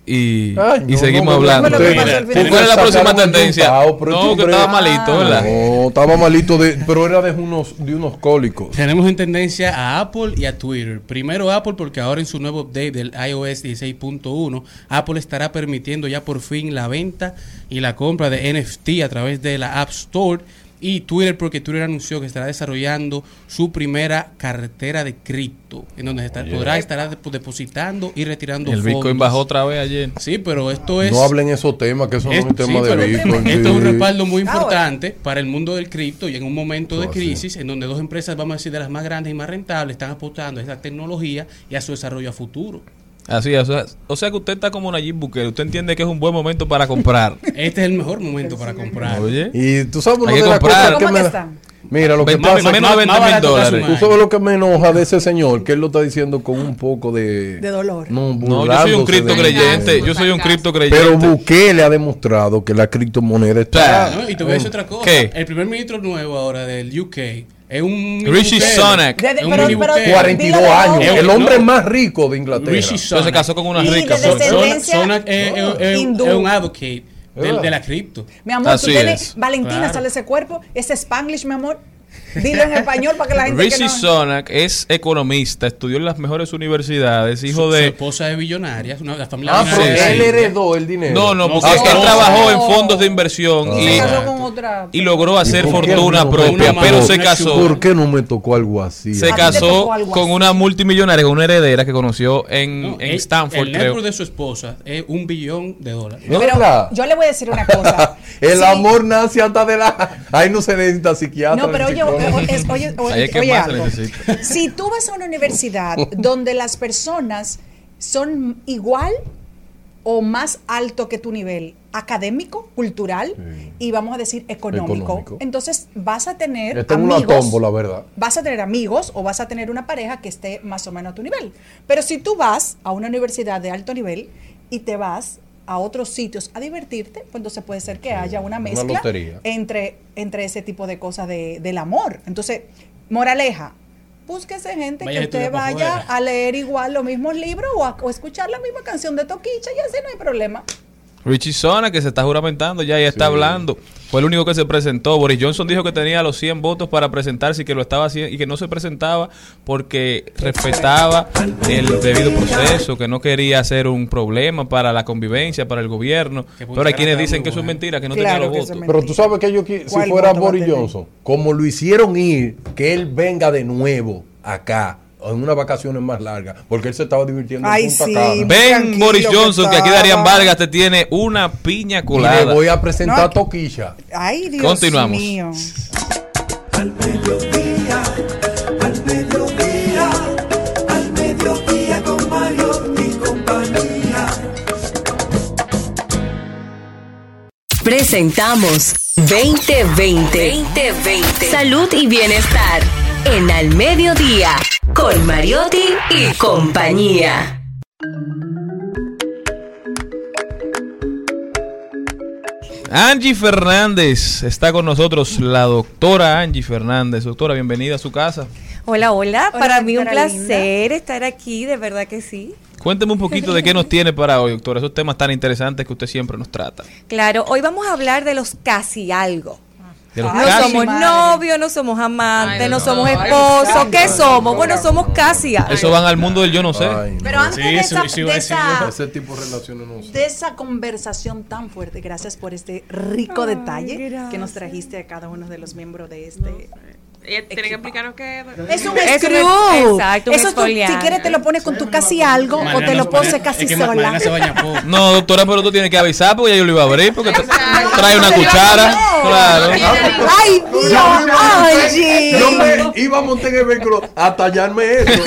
y, Ay, y no, seguimos no, hablando. ¿Cuál es la próxima tendencia? No, este que estaba malito, ¿verdad? No, estaba malito, de, pero era de unos, de unos cólicos. Tenemos en tendencia a Apple y a Twitter. Primero Apple porque ahora en su nuevo update del iOS 16.1, Apple estará permitiendo ya por fin la venta y la compra de NFT a través de la App Store. Y Twitter porque Twitter anunció que estará desarrollando su primera cartera de cripto, en donde está- podrá estar dep- depositando y retirando El Bitcoin fondos. bajó otra vez ayer. Sí, pero esto es... No hablen esos temas, que eso no es un tema sí, de Bitcoin. Esto es un respaldo muy importante para el mundo del cripto y en un momento de Oh, crisis en donde dos empresas, vamos a decir, de las más grandes y más rentables, están apostando a esa tecnología y a su desarrollo a futuro. Así es, o sea, o sea que usted está como Nayib Bukele, usted entiende que es un buen momento para comprar. [laughs] Este es el mejor momento para comprar. Oye, Y tú sabes Hay que comprar. ¿Cómo me que están? Mira, lo que más- pasa menos de 20 más mil dólares. Tú sabes lo que me enoja de ese señor, que él lo está diciendo con un poco de... De dolor. No, no, yo soy un cripto creyente, yo soy un cripto creyente. Pero Bukele ha demostrado que la criptomoneda está... ¿no? Y te voy a decir otra cosa. ¿Qué? El primer ministro nuevo ahora del UK es un... mini Rishi Bukele. Sunak. De- de- Es un pero- pero- Bukele. 42 Dígale, años, el hombre No. más rico de Inglaterra. Rishi Entonces se casó con una Y de rica. Son- descendencia Son- Sunak es, es- es- es un advocate ¿Verdad? de la cripto. Mi amor, Así tú tienes. es. Valentina, Claro. sale ese cuerpo. Ese Spanglish, mi amor. Dilo en español para que la gente. que Rishi no- Sunak es economista, estudió en las mejores universidades, hijo Su, su de... esposa es billonaria, una de las familias Ah, pero él heredó el dinero. No, no, porque sí, es que él no. trabajó en fondos de inversión Ah. Y se y, casó con otra. y logró hacer ¿Y por qué fortuna no? propia, pero se casó... ¿Por qué no me tocó algo así? Se casó algo con así. una multimillonaria, con una heredera que conoció en, No, en el- Stanford, El creo. network de su esposa es un billón de dólares. ¿No es Pero verdad? yo le voy a decir una cosa. [laughs] El Sí. amor nace hasta de la... Ahí no se necesita psiquiatra. No, pero oye, [laughs] es- oye, algo. Si tú vas a una universidad donde las personas son igual o más alto que tu nivel académico, cultural Sí. y vamos a decir económico, Económico. entonces vas a tener una amigos, tómbola, ¿verdad? vas a tener amigos o vas a tener una pareja que esté más o menos a tu nivel. Pero si tú vas a una universidad de alto nivel y te vas a otros sitios a divertirte, pues entonces puede ser que haya una mezcla entre, entre ese tipo de cosas de, del amor. Entonces, moraleja, búsquese gente Vaya que usted vaya a leer igual los mismos libros o a o escuchar la misma canción de Toquicha y así no hay problema. Richie Sona, que se está juramentando, ya, ya está hablando. Fue el único que se presentó. Boris Johnson dijo que tenía los 100 votos para presentarse y que lo estaba haciendo y que no se presentaba porque respetaba el debido proceso, que no quería hacer un problema para la convivencia, para el gobierno. Pero hay quienes dicen que eso es bueno. mentira, que no Claro tenía los votos. Pero tú sabes que yo, si ¿Cuál fuera Boris? Johnson, como lo hicieron ir, que él venga de nuevo acá, en unas vacaciones más largas, porque él se estaba divirtiendo Ay, en Punta sí. Cana. Ven, Boris Johnson, que aquí. Darían Vargas te tiene una piña Y le colada. voy a presentar No, Toquilla. Ay, Dios Continuamos. mío. Al mediodía, al mediodía, al mediodía con Mario y compañía. Presentamos 2020. 2020. Salud y bienestar. En Al Mediodía. Con Mariotti y compañía. Angie Fernández está con nosotros, la doctora Angie Fernández. Doctora, bienvenida a su casa. Hola, hola, Hola, Para mí un placer estar aquí, de verdad que sí. Cuénteme un poquito de qué nos tiene para hoy, doctora, esos temas tan interesantes que usted siempre nos trata. Claro, hoy vamos a hablar de los casi algo. De los Ay, No somos novios, no somos amantes, Ay, no no. somos Ay, esposos. ¿Qué somos? Bueno, somos casi. Eso van al mundo del yo no sé. Ay, no. Pero antes Sí, de, esa, eso iba a de decir esa- Ese tipo de relaciones no sé. de esa conversación tan fuerte, gracias por este rico Ay, detalle que nos trajiste a cada uno de los miembros de este Ella tiene que explicarnos qué es. Es un Es un- screw. exacto, un Eso tú, si quieres te lo pones con tu casi algo o te lo poses casi es que sola. Se baña. No, doctora, pero tú tienes que avisar porque ya yo lo iba a abrir. Porque trae una cuchara. Claro. Ay, Dios, Angie. Yo me iba a montar en el vehículo a tallarme eso. [laughs]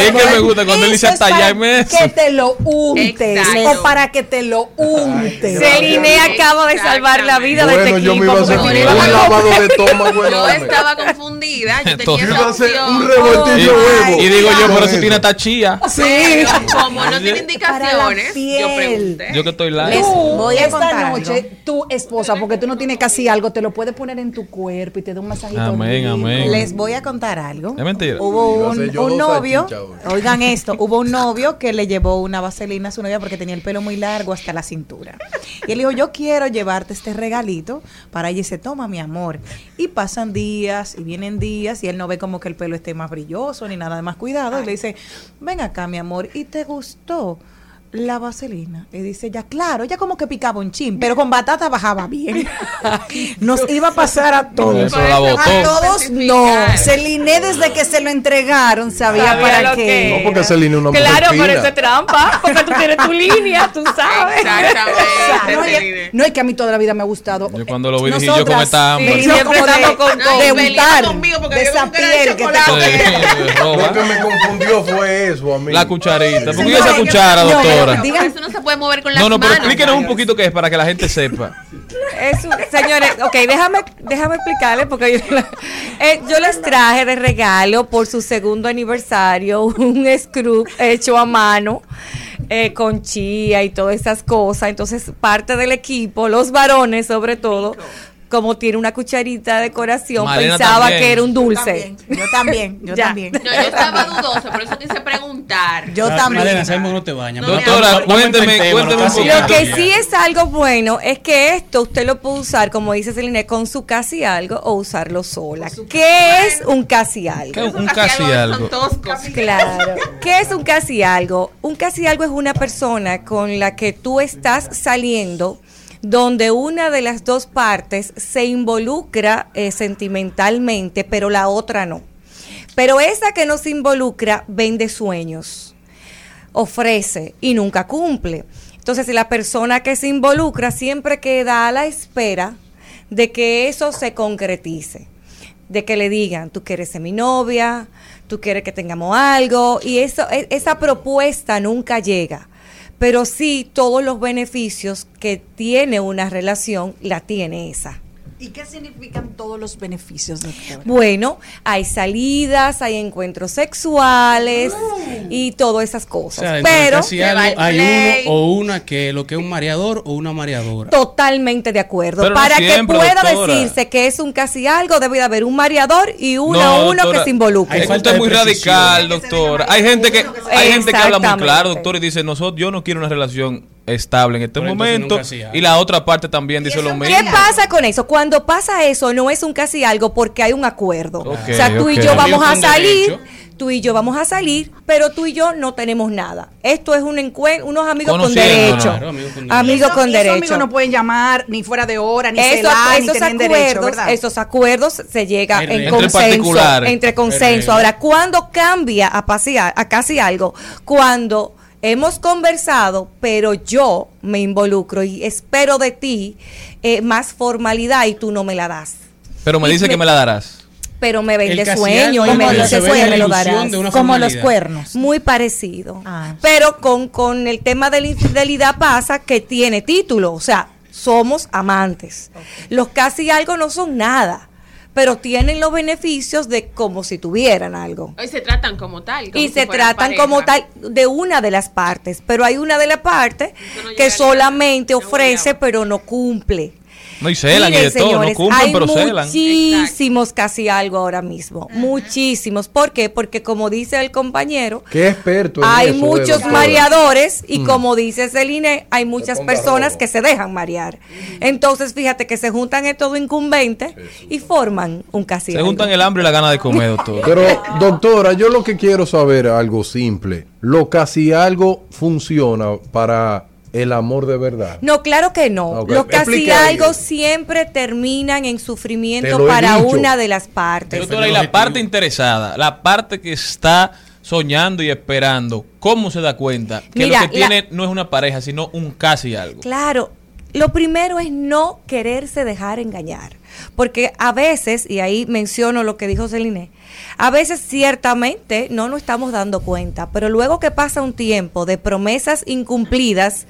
Es que me gusta cuando él dice Eso es para tallarme eso. Que te lo untes Exacto. o para que te lo untes. Celine acaba de salvar la vida de Bueno, este yo me equipo. iba a hacer un lavado de Yo enorme. Estaba confundida. Yo Entonces- tenía Iba a esa hacer un revoltillo Y, huevo. y digo yo, pero eso. tiene esta chía. Pero como no tiene Para la indicaciones, yo piel. pregunté. Yo que estoy Les live. Tú, voy a contar esta algo. noche, tu esposa, porque tú no tienes casi algo, te lo puedes poner en tu cuerpo y te da un masajito. Amén, rico. amén. Les voy a contar algo. Es mentira. Hubo un, un novio, oigan esto, hubo un [laughs] novio que le llevó una vaselina a su novia porque tenía el pelo muy largo hasta la cintura. Y él dijo, yo quiero llevarte este regalito para ella. Y dice, toma mi amor. Y pasan días y vienen días y él no ve como que el pelo esté más brilloso ni nada de más cuidado. Y le dice, ven acá mi amor, ¿y te gustó? La vaselina. Y dice, ya claro, ella como que picaba un chin, pero con batata bajaba bien. [laughs] Nos iba a pasar a todos. Botó. A todos no. Celine desde que se lo entregaron sabía, Sabía para lo qué. que No, porque Celine es una Claro, pero eso es trampa, porque tú tienes tu línea, tú [laughs] sabes. Exactamente. No, es- no es que a mí toda la vida me ha gustado. Yo cuando lo vi dije yo con esta hambre. sí, siempre estamos con de todo. untar, Peleando conmigo porque de esa piel que te Lo que me [laughs] confundió fue eso a mí. La cucharita. ¿Por qué No, esa cuchara, no, digan- Eso no se puede mover con las No, no, pero manos. explíquenos un poquito qué es para que la gente sepa. Señores, ok, déjame, déjame explicarles porque yo, eh, yo les traje de regalo por su segundo aniversario un scrub hecho a mano eh, con chía y todas esas cosas. Entonces, parte del equipo, los varones sobre todo, como tiene una cucharita de decoración, Malena pensaba también. que era un Yo dulce. también, yo también, yo [laughs] también. No, yo estaba dudosa, por eso quise preguntar. Yo Ah, también. Malena, sabemos que no te bañas. No, Doctora, cuénteme- cuénteme un poquito. Lo que sí es algo bueno es que esto usted lo puede usar, como dice Celine, con su casi algo o usarlo sola. ¿Qué es un casi algo? ¿Qué? Un Esos casi algo. Claro. ¿Qué es un casi algo? Un casi algo es una persona con la que tú estás saliendo donde una de las dos partes se involucra eh, sentimentalmente, pero la otra no. Pero esa que no se involucra vende sueños, ofrece y nunca cumple. Entonces, si la persona que se involucra siempre queda a la espera de que eso se concretice de que le digan, tú quieres ser mi novia, tú quieres que tengamos algo, y eso, e- esa propuesta nunca llega. Pero sí todos los beneficios que tiene una relación la tiene esa. ¿Y qué significan todos los beneficios, doctora? Bueno, hay salidas, hay encuentros sexuales y todas esas O cosas. sea, Pero algo, hay uno o una que lo que es un mareador o una mareadora. totalmente de acuerdo. Pero no Para siempre, que pueda doctora. decirse que es un casi algo, debe de haber un mareador y uno No, a uno doctora, que se involucre. Hay falta es muy precisión. radical, doctora. Hay gente que hay gente que habla muy claro, doctor, y dice, nosotros yo no quiero una relación estable en este Pero momento. Y la otra parte también dice lo mismo. ¿Qué pasa con eso? Cuando pasa eso, no es un casi algo porque hay un acuerdo. O sea, tú y yo vamos a salir, tú y yo vamos a salir, pero tú y yo no tenemos nada. Esto es un encuentro, unos amigos con derecho. Claro, amigos con derecho. Amigos Eso- con esos derecho. amigos no pueden llamar ni fuera de hora, ni Esos, celar, ni esos derecho, acuerdos, ¿verdad? esos acuerdos se llega en. Entre consenso, entre consenso. Ahora, ¿cuándo cambia a, pasear, a casi algo? Cuando hemos conversado, pero yo me involucro y espero de ti eh, más formalidad y tú no me la das. Pero me Y dice me- que me la darás. Pero me vende sueño, algo me como es los dice sueño, me lo darás. Como los cuernos. Muy parecido. Ah. Pero con, con el tema de la infidelidad pasa que tiene título, o sea, somos amantes. Los casi algo no son nada, pero tienen los beneficios de como si tuvieran algo. Hoy se tratan como tal. como Y si se tratan pareja. como tal de una de las partes, pero hay una de las partes no que solamente ofrece pero no cumple. No, y celan y Miren, de todo, no señores, cumplen, hay pero celan. muchísimos casi algo ahora mismo, muchísimos. ¿Por qué? Porque como dice el compañero, Qué experto hay eso, muchos mareadores y Mm. como dice Celine, hay muchas personas que se dejan marear. Entonces, fíjate que se juntan estos incumbentes y forman un casi Se algo. juntan el hambre y la gana de comer, [laughs] doctor. Pero, doctora, yo lo que quiero saber es algo simple. Lo casi algo funciona para el amor de verdad. No, claro que no. Ok, Los casi explique ahí. algo siempre terminan en sufrimiento para dicho. una de las partes. Doctora, y la parte interesada, la parte que está soñando y esperando, ¿cómo se da cuenta que Mira, lo que la- tiene no es una pareja, sino un casi algo? Claro, lo primero es no quererse dejar engañar. Porque a veces, y ahí menciono lo que dijo Celine, a veces ciertamente no nos estamos dando cuenta, pero luego que pasa un tiempo de promesas incumplidas,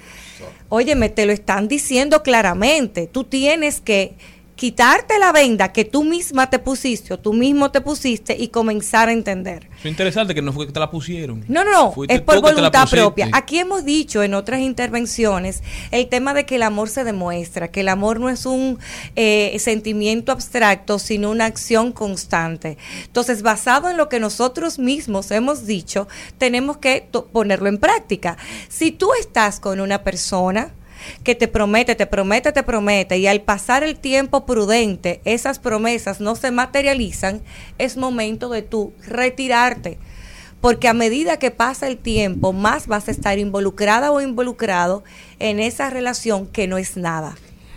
óyeme, te lo están diciendo claramente, tú tienes que quitarte la venda que tú misma te pusiste o tú mismo te pusiste y comenzar a entender. Es interesante que no fue que te la pusieron. No, no, no, Fuiste es por voluntad propia. Aquí hemos dicho en otras intervenciones el tema de que el amor se demuestra, que el amor no es un eh, sentimiento abstracto, sino una acción constante. Entonces, basado en lo que nosotros mismos hemos dicho, tenemos que ponerlo en práctica. Si tú estás con una persona, que te promete, te promete, te promete, y al pasar el tiempo prudente, esas promesas no se materializan, es momento de tú retirarte. Porque a medida que pasa el tiempo, más vas a estar involucrada o involucrado en esa relación que no es nada.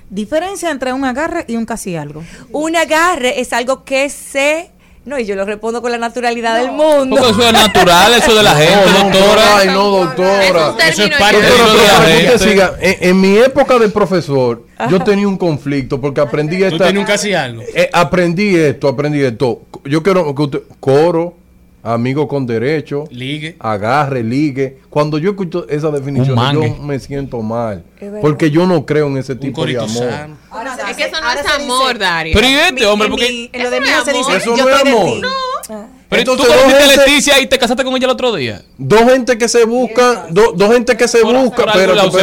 Diferencia entre un agarre y un casi algo. Un agarre es algo que se... No, y yo lo respondo con la naturalidad del mundo. Porque eso es natural, eso de la gente, No, doctora. Ay, no, doctora. Eso es parte de la gente. siga. En, en mi época de profesor, yo tenía un conflicto porque aprendí esta. tenías un casi algo? Eh, aprendí esto, aprendí esto. Yo quiero que usted. Coro, amigo con derecho. Ligue. Agarre, ligue. Cuando yo escucho esa definición, yo me siento mal. Porque yo no creo en ese tipo de amor. sano. Es que eso no es amor, Dario. Pero y este hombre, porque. mi- en lo de Eso no se es dice, amor. Eso no es. Pero tú conociste a Leticia y te casaste con ella el otro día. Dos gente que se buscan, do- dos gente que se Por- buscan,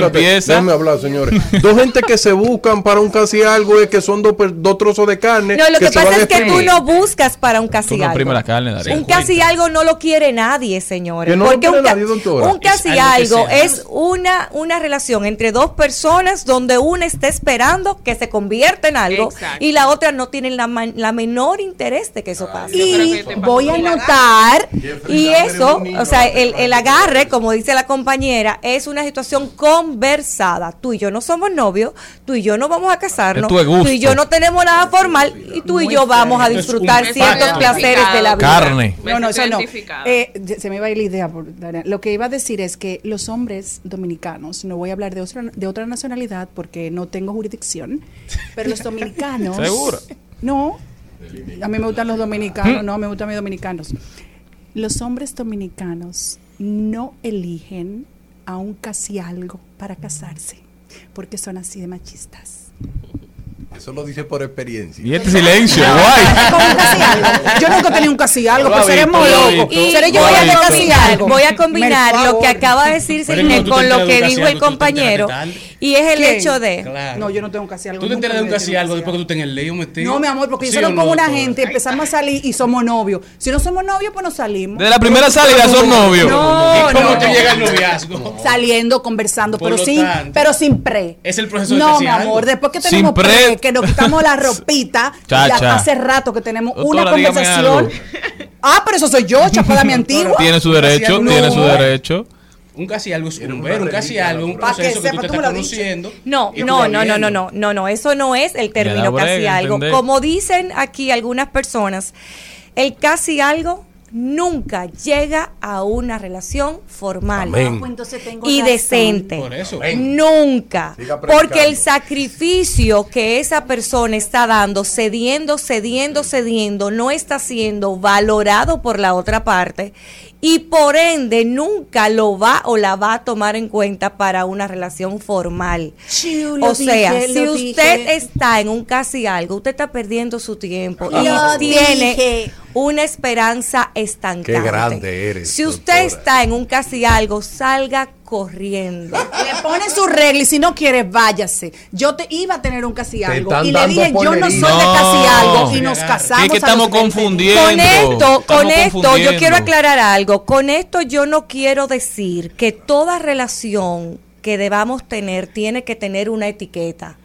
empieza. déjame hablar, señores. Dos gente que se buscan para un casi algo es que son dos, trozos de carne. No, lo que, pasa es que tú no buscas para un casi Tú algo. exprimes la carne, Darío. Un casi algo no lo quiere nadie, señores. Que no lo porque quiere un, ca- nadie, doctora. un casi Es algo es una, una relación entre dos personas donde una está esperando que se convierta en algo Exacto. y la otra no tiene la, la menor interés de que eso pase. Y que te pasó voy a anotar Y eso, o sea, el, el agarre, como dice la compañera, es una situación conversada. Tú y yo no somos novios, tú y yo no vamos a casarnos, tú y yo no tenemos nada formal y tú y yo vamos a disfrutar ciertos placeres de la vida. Carne. No, no, eso no. Eh, se me iba a ir la idea. Por, lo que iba a decir es que los hombres dominicanos, no voy a hablar de otra, de otra nacionalidad porque no tengo jurisdicción, pero los [laughs] dominicanos... ¿Segura? No, a mí me gustan los dominicanos, no, me gustan mis dominicanos. Los hombres dominicanos no eligen a un casi algo para casarse porque son así de machistas. Eso lo dice por experiencia. Y este silencio, guay. Yo nunca tenido un casi algo, pero ha seremos visto, lo ha locos. visto. Y Seré yo voy voy a combinar, algo. voy a combinar lo que acaba de decir con lo que dijo el compañero y es el ¿Quién? hecho de Claro. No, yo no tengo casi algo. Tú te enteras de un casi algo después que tú estés en el lío metido. No, mi amor, porque ¿Sí yo o salgo con no, una doctora? gente, empezamos a salir y somos novios. Si no somos novios, pues no salimos. Desde la primera salida son novios. No, ¿Y cómo no, te no. llega el noviazgo? [laughs] Saliendo, conversando, Por pero sin, tanto, pero sin pre. es el proceso de No, mi amor, después que Sin tenemos pre, pre. que nos quitamos la [laughs] ropita, Cha, ya cha. hace rato que tenemos Doctora, una conversación. Ah, pero eso soy yo, chapada mi [laughs] antigua. Tiene su derecho, No. tiene su derecho. Un casi algo es un ver, un casi algo, un proceso que tú te estás conociendo. No, no, no, no, no, no, no, no, eso no es el término brega, casi algo. entender. Como dicen aquí algunas personas, el casi algo nunca llega a una relación formal y decente. Por eso. Nunca. Porque el sacrificio que esa persona está dando, cediendo, cediendo, cediendo, no está siendo valorado por la otra parte y por ende nunca lo va o la va a tomar en cuenta para una relación formal. O sea, dije, si usted dije. está en un casi algo, usted está perdiendo su tiempo y Lo tiene dije. una esperanza estancante. Qué grande eres, Si usted doctora. está en un casi algo, salga corriendo. Le pone su regla y si no quiere, váyase. Yo te iba a tener un casi algo. Y le dije, yo no soy de casi algo. Y nos casamos. Es que a los estamos 20. confundiendo. Con esto, Estamos con esto, yo quiero aclarar algo. Con esto yo no quiero decir que toda relación que debamos tener tiene que tener una etiqueta.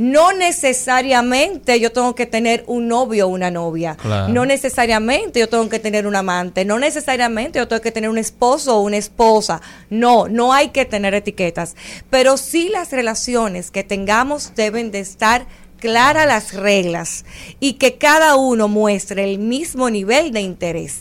No necesariamente yo tengo que tener un novio o una novia. Claro. No necesariamente yo tengo que tener un amante. No necesariamente yo tengo que tener un esposo o una esposa. No, no hay que tener etiquetas. Pero sí las relaciones que tengamos deben de estar claras las reglas y que cada uno muestre el mismo nivel de interés.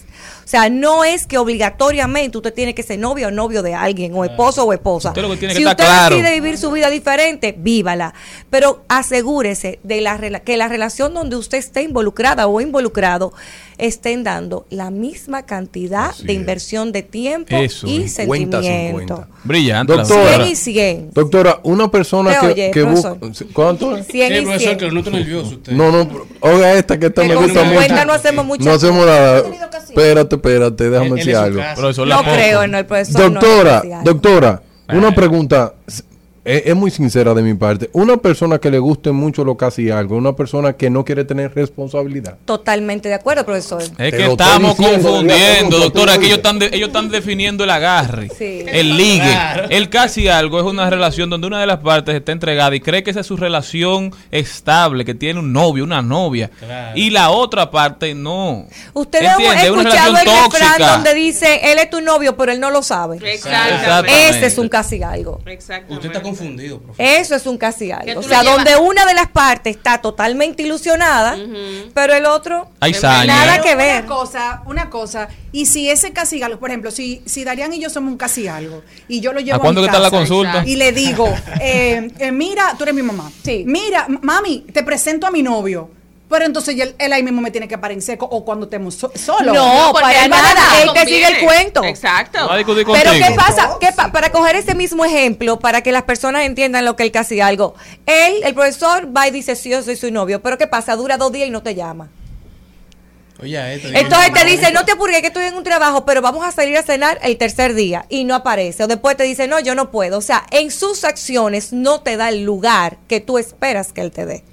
O sea, no es que obligatoriamente usted tiene que ser novio o novio de alguien, o esposo o esposa. Usted lo que tiene que si estar usted claro. decide vivir su vida diferente, vívala. Pero asegúrese de la que la relación donde usted esté involucrada o involucrado estén dando la misma cantidad de inversión de tiempo Eso, y 50, sentimiento. 50. Brillante. la Doctora. verdad. 100 y 100. Doctora, una persona Te que, oye, que busca... ¿Cuánto? 100 Sí, y profesor, 100. que lo noto nervioso usted. No, no, oiga esta que esta Que me gusta 50 mucho. no hacemos muchas No hacemos nada. Espérate, espérate, déjame decir algo. Profesor, No creo en el profesor. no, Doctora, no doctora, una pregunta. Es, es muy sincera de mi parte. Una persona que le guste mucho lo que hace algo, una persona que no quiere tener responsabilidad. Totalmente de acuerdo, profesor. Es Te que estamos confundiendo, doctora, que ellos lo están, de- ellos están definiendo el agarre, Sí. el ligue. El casi algo es una relación donde una de las partes está entregada y cree que esa es su relación estable, que tiene un novio, una novia. Claro. Y la otra parte no. Ustedes han ¿Entiende? Es una escuchado el refrán donde dice, él es tu novio, pero él no lo sabe. Exactamente. Ese es un casi algo. Exactamente. Usted está confundido, profesor. Eso es un casi algo. O sea, donde una de las partes está totalmente ilusionada, pero el otro Hay nada que ver. Una cosa, una cosa, y si ese casi algo, por ejemplo, si, si Darían y yo somos un casi algo, y yo lo llevo ¿A cuándo mi que está la consulta? Y le digo, eh, eh, mira, tú eres mi mamá. Sí. Mira, mami, te presento a mi novio. Pero entonces él, él ahí mismo me tiene que parar en seco o cuando estemos so- solos. No, porque para nada. Él te sigue el cuento. Exacto. Va a discutir Pero. ¿qué pasa? ¿Qué pa- para coger ese mismo ejemplo, para que las personas entiendan lo que él casi algo. Él, el profesor, va y dice, sí, yo soy su novio. Pero ¿qué pasa? Dura dos días y no te llama. Oye, Entonces te dice, no te apures que estoy en un trabajo, pero vamos a salir a cenar el tercer día y no aparece. O después te dice, no, yo no puedo. O sea, en sus acciones no te da el lugar que tú esperas que él te dé.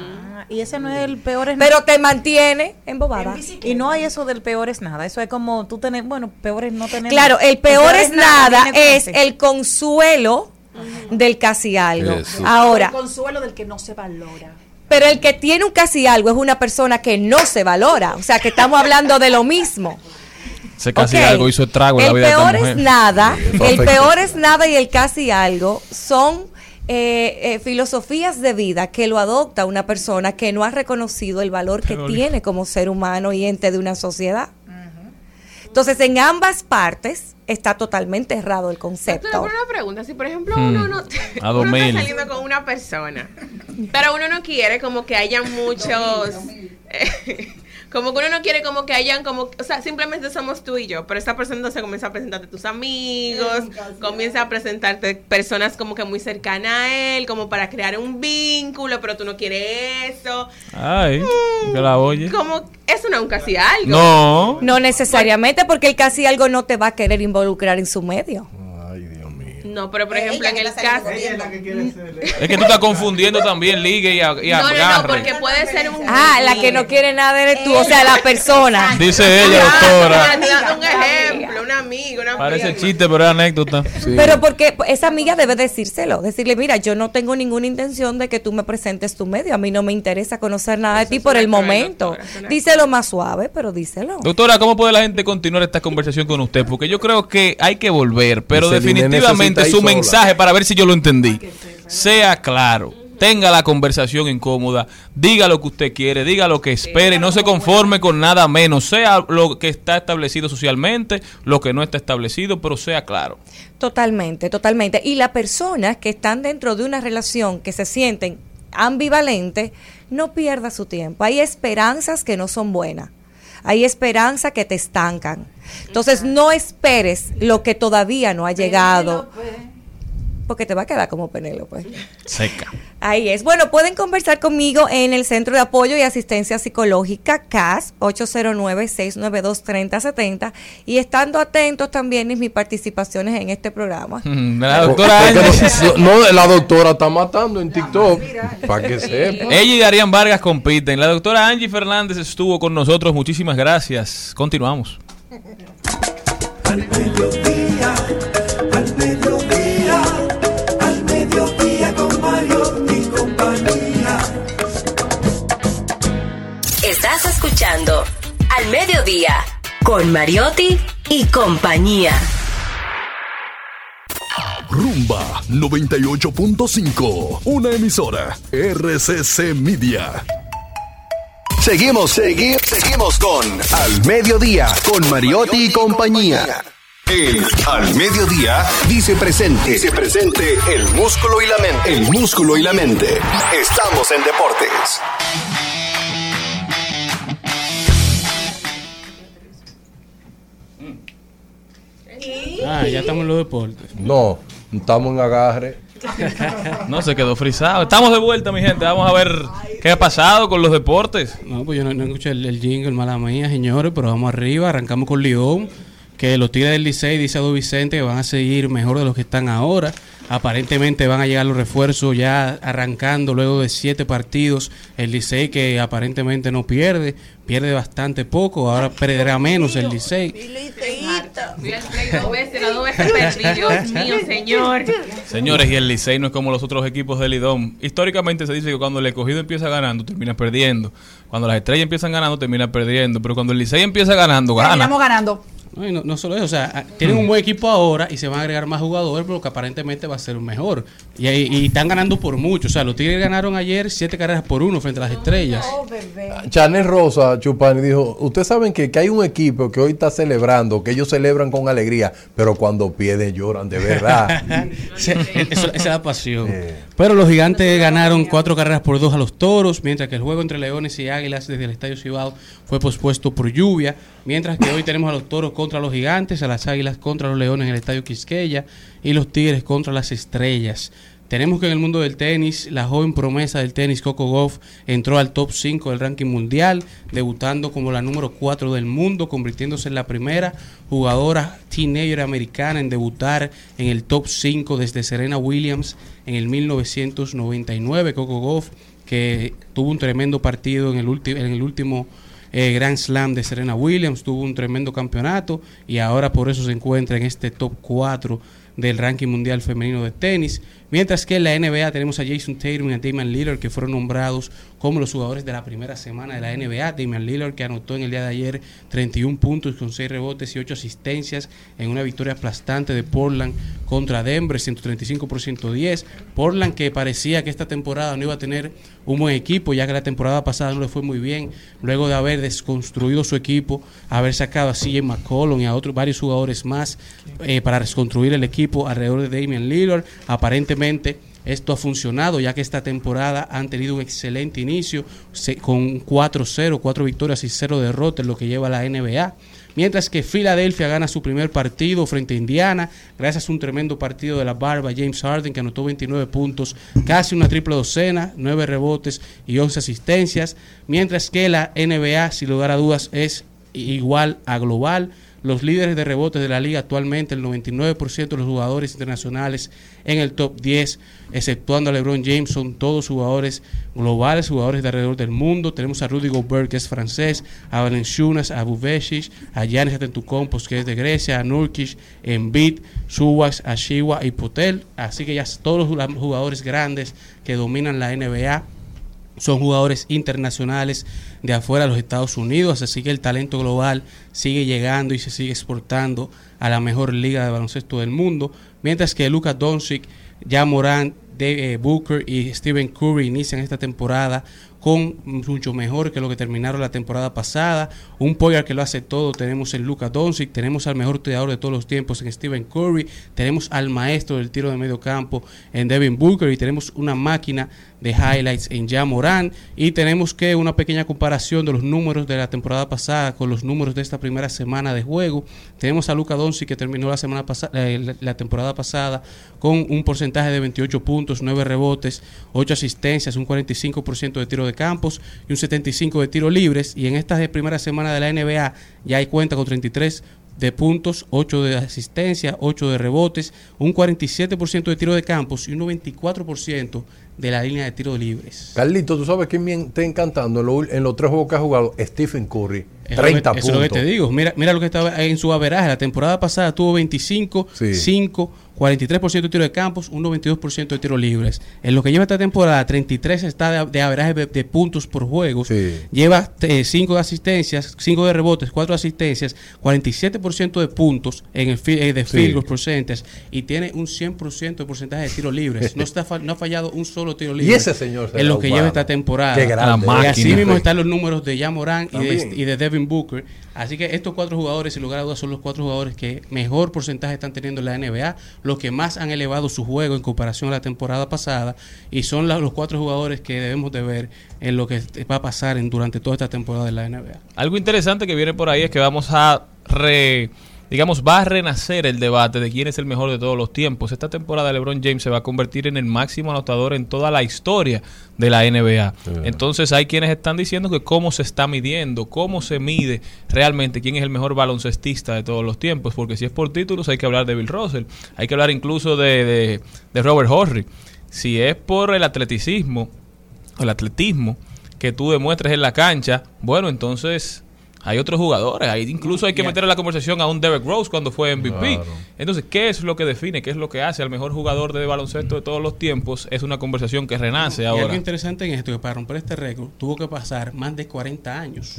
Ah, y ese no es el peor es Pero te mantiene embobada. Y no hay eso del peor es nada. Eso es como tú tenés, bueno, peor es no tener Claro, el peor es nada es el consuelo del casi algo. Eso. Ahora, El consuelo del que no se valora. Pero el que tiene un casi algo es una persona que no se valora. O sea, que estamos hablando de lo mismo. Ese casi algo hizo estrago en la el vida de peor esta mujer. es nada, [laughs] el peor es nada y el casi algo son eh, eh, filosofías de vida que lo adopta una persona que no ha reconocido el valor que Pero- tiene como ser humano y ente de una sociedad. Entonces, en ambas partes está totalmente errado el concepto. pero una pregunta, si por ejemplo Hmm. uno no A uno 2000. está saliendo con una persona, pero uno no quiere como que haya muchos como que uno no quiere como que hayan como, o sea, simplemente somos tú y yo, pero esta persona entonces comienza a presentarte tus amigos, comienza a presentarte personas como que muy cercanas a él, como para crear un vínculo, pero tú no quieres eso. Ay, que la oye. Como eso no es un casi algo. No. No necesariamente porque el casi algo no te va a querer involucrar en su medio. No, pero por ejemplo, en el caso Es que tú estás confundiendo también ligue y, a- y No, no, no, porque puede ser un Ah, la que no quiere nada eres tú, o sea, la persona. Dice ella, Ah, doctora. un ejemplo, un amigo, una Parece amiga. chiste, pero es anécdota. Sí. Pero porque esa amiga debe decírselo, decirle, mira, yo no tengo ninguna intención de que tú me presentes tu medio, a mí no me interesa conocer nada de Eso ti por el momento. doctora, Díselo más suave, pero díselo. Doctora, ¿cómo puede la gente continuar esta conversación con usted? Porque yo creo que hay que volver, pero Dice, "Nene, definitivamente su ir sola". mensaje, para ver si yo lo entendí, sea claro. Tenga la conversación incómoda, diga lo que usted quiere, diga lo que espere, no se conforme con nada menos, sea lo que está establecido socialmente, lo que no está establecido, pero sea claro. Totalmente, totalmente. Y las personas que están dentro de una relación que se sienten ambivalentes, no pierda su tiempo. Hay esperanzas que no son buenas. Hay esperanzas que te estancan. Entonces no esperes lo que todavía no ha llegado. Porque te va a quedar como Penélope. Seca. Ahí es. Bueno, pueden conversar conmigo en el Centro de Apoyo y Asistencia Psicológica CAS 809-692-3070 y estando atentos también en mis participaciones en este programa. La doctora no, no, la doctora está matando en TikTok. Para que sepa. Ella y Darían Vargas compiten. La doctora Angie Fernández estuvo con nosotros. Muchísimas gracias. Continuamos. Al mediodía, al mediodía, al mediodía con Mario mi compañía. Estás escuchando Al mediodía con Mariotti y compañía. Rumba 98.5, una emisora RCC Media. Seguimos, seguimos, seguimos con Al Mediodía, con Mariotti y compañía. El Al Mediodía dice presente. Dice presente el músculo y la mente. El músculo y la mente. Estamos en deportes. Ah, ya estamos en los deportes. No, estamos en agarre. [laughs] No, se quedó frisado. Estamos de vuelta, mi gente. Vamos a ver qué ha pasado con los deportes. No, pues yo no, no escuché el, el jingle, mala mía, señores, pero vamos arriba, arrancamos con León, que los Tigres del Licey, dice Ado Vicente, que van a seguir mejor de los que están ahora. Aparentemente van a llegar los refuerzos ya arrancando luego de siete partidos. El Licey que aparentemente no pierde, pierde bastante poco, ahora perderá menos el Licey. Fui al play dos veces, las dos veces perdí. [laughs] Dios mío, señor. Señores, y el Licey no es como los otros equipos del Lidón. Históricamente se dice que cuando el escogido empieza ganando, termina perdiendo. Cuando las estrellas empiezan ganando, termina perdiendo. Pero cuando el Licey empieza ganando, gana. Terminamos ganando. No, y no, no solo eso, o sea, tienen un buen equipo ahora y se van a agregar más jugadores, pero que aparentemente va a ser mejor. Y, ahí- y están ganando por mucho. O sea, los Tigres ganaron ayer siete carreras por uno frente a las estrellas. Chanel Rosa Chupani dijo, ustedes saben que, que hay un equipo que hoy está celebrando, que ellos celebran con alegría, pero cuando pierden lloran de verdad. [laughs] Eso- esa es la pasión. Pero los gigantes ganaron cuatro carreras por dos a los toros, mientras que el juego entre Leones y Águilas desde el Estadio Cibao fue pospuesto por lluvia. Mientras que hoy tenemos a los toros contra los gigantes, a las Águilas contra los Leones en el Estadio Quisqueya y los Tigres contra las Estrellas. Tenemos que en el mundo del tenis, la joven promesa del tenis Coco Gauff entró al top 5 del ranking mundial, debutando como la número 4 del mundo, convirtiéndose en la primera jugadora teenager americana en debutar en el top 5 desde Serena Williams en el 1999. Coco Gauff, que tuvo un tremendo partido en el, en el último eh, Grand Slam de Serena Williams, tuvo un tremendo campeonato y ahora por eso se encuentra en este top 4 del ranking mundial femenino de tenis. Mientras que en la NBA tenemos a Jason Tatum y a Damian Lillard que fueron nombrados como los jugadores de la primera semana de la NBA. Damian Lillard que anotó en el día de ayer 31 puntos con 6 rebotes y 8 asistencias en una victoria aplastante de Portland contra Denver, 135 por 110. Portland que parecía que esta temporada no iba a tener un buen equipo, ya que la temporada pasada no le fue muy bien, luego de haber desconstruido su equipo, haber sacado a CJ McCollum y a otros varios jugadores más eh, para reconstruir el equipo alrededor de Damian Lillard. Aparentemente esto ha funcionado ya que esta temporada han tenido un excelente inicio con 4-0, 4 victorias y 0 derrotas, lo que lleva la NBA. Mientras que Filadelfia gana su primer partido frente a Indiana, gracias a un tremendo partido de la barba James Harden, que anotó 29 puntos, casi una triple docena, 9 rebotes y 11 asistencias. Mientras que la NBA, sin lugar a dudas, es igual a global. Los líderes de rebotes de la liga actualmente, el 99% de los jugadores internacionales en el top 10, exceptuando a LeBron James, son todos jugadores globales, jugadores de alrededor del mundo. Tenemos a Rudy Gobert, que es francés, a Valenciunas, a Buvesic, a Giannis Antetokounmpo, que es de Grecia, a Nurkic, Embiid, Subas, a Shiwa y Potel. Así que ya todos los jugadores grandes que dominan la NBA son jugadores internacionales de afuera de los Estados Unidos, así que el talento global sigue llegando y se sigue exportando a la mejor liga de baloncesto del mundo, mientras que Luka Doncic, ya Morant, de, eh, Booker y Stephen Curry inician esta temporada con mucho mejor que lo que terminaron la temporada pasada. Un Poyer que lo hace todo. Tenemos el Luka Doncic, tenemos al mejor tirador de todos los tiempos en Stephen Curry, tenemos al maestro del tiro de medio campo en Devin Booker y tenemos una máquina de highlights en Ja Morant y tenemos que una pequeña comparación de los números de la temporada pasada con los números de esta primera semana de juego. Tenemos a Luka Doncic que terminó la semana pasada la, la temporada pasada con un porcentaje de 28 puntos, 9 rebotes, 8 asistencias, un 45% de tiro de campos y un 75 de tiro libres y en esta primera semana de la NBA ya hay cuenta con 33 de puntos, 8 de asistencia, 8 de rebotes, un 47% de tiro de campos y un 94% de la línea de tiro libres. Carlito, ¿tú sabes quién me está encantando en, lo- en los tres juegos que ha jugado? Stephen Curry. Eso es lo que- 30 eso es lo que puntos. te digo. Mira, mira lo que estaba en su averaje. La temporada pasada tuvo 25, 5, 43% de tiro de campos, un 92% de tiros libres. En lo que lleva esta temporada, 33 está de, de averaje de, de puntos por juego. Lleva 5 de asistencias, 5 de rebotes, 4 asistencias, 47% de puntos en el eh, de field percentage y tiene un 100% de porcentaje de tiros libres. No, está, no ha fallado un solo tiro Y libre ese señor en lo que lleva esta temporada. Qué grande. y así mismo están los números de Jamoran y de, y de Devin Booker. Así que estos cuatro jugadores, sin lugar a dudas, son los cuatro jugadores que mejor porcentaje están teniendo en la NBA, los que más han elevado su juego en comparación a la temporada pasada, y son los cuatro jugadores que debemos de ver en lo que va a pasar en, durante toda esta temporada de la NBA. Algo interesante que viene por ahí es que vamos a re, digamos, va a renacer el debate de quién es el mejor de todos los tiempos. Esta temporada LeBron James se va a convertir en el máximo anotador en toda la historia de la NBA. Entonces hay quienes están diciendo que cómo se está midiendo, cómo se mide realmente quién es el mejor baloncestista de todos los tiempos, porque si es por títulos hay que hablar de Bill Russell, hay que hablar incluso de, de, de Robert Horry. Si es por el atleticismo, el atletismo que tú demuestres en la cancha, bueno, entonces hay otros jugadores. Ahí incluso hay que meter en la conversación a un Derek Rose cuando fue MVP. Claro. Entonces, ¿qué es lo que define? ¿Qué es lo que hace al mejor jugador de baloncesto de todos los tiempos? Es una conversación que renace Y algo ahora. interesante en esto, que para romper este récord tuvo que pasar más de 40 años.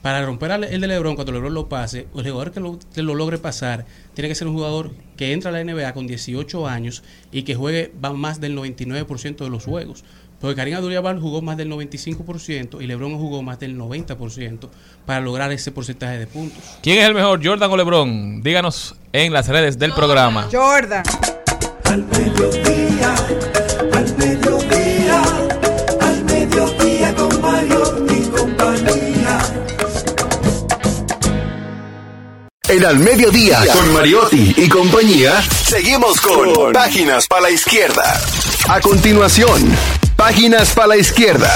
Para romper el de LeBron, cuando LeBron lo pase, el jugador que lo, que lo logre pasar, tiene que ser un jugador que entra a la NBA con 18 años y que juegue va más del 99% de los juegos. Porque Karim Abdul-Jabbar jugó más del 95% y LeBron jugó más del 90% para lograr ese porcentaje de puntos. ¿Quién es el mejor, Jordan o LeBron? Díganos en las redes del programa. Jordan. Al mediodía, al mediodía, al mediodía con Mario y compañía. En Al Mediodía, con Mariotti y compañía, seguimos con Páginas para la Izquierda. A continuación, Páginas para la Izquierda.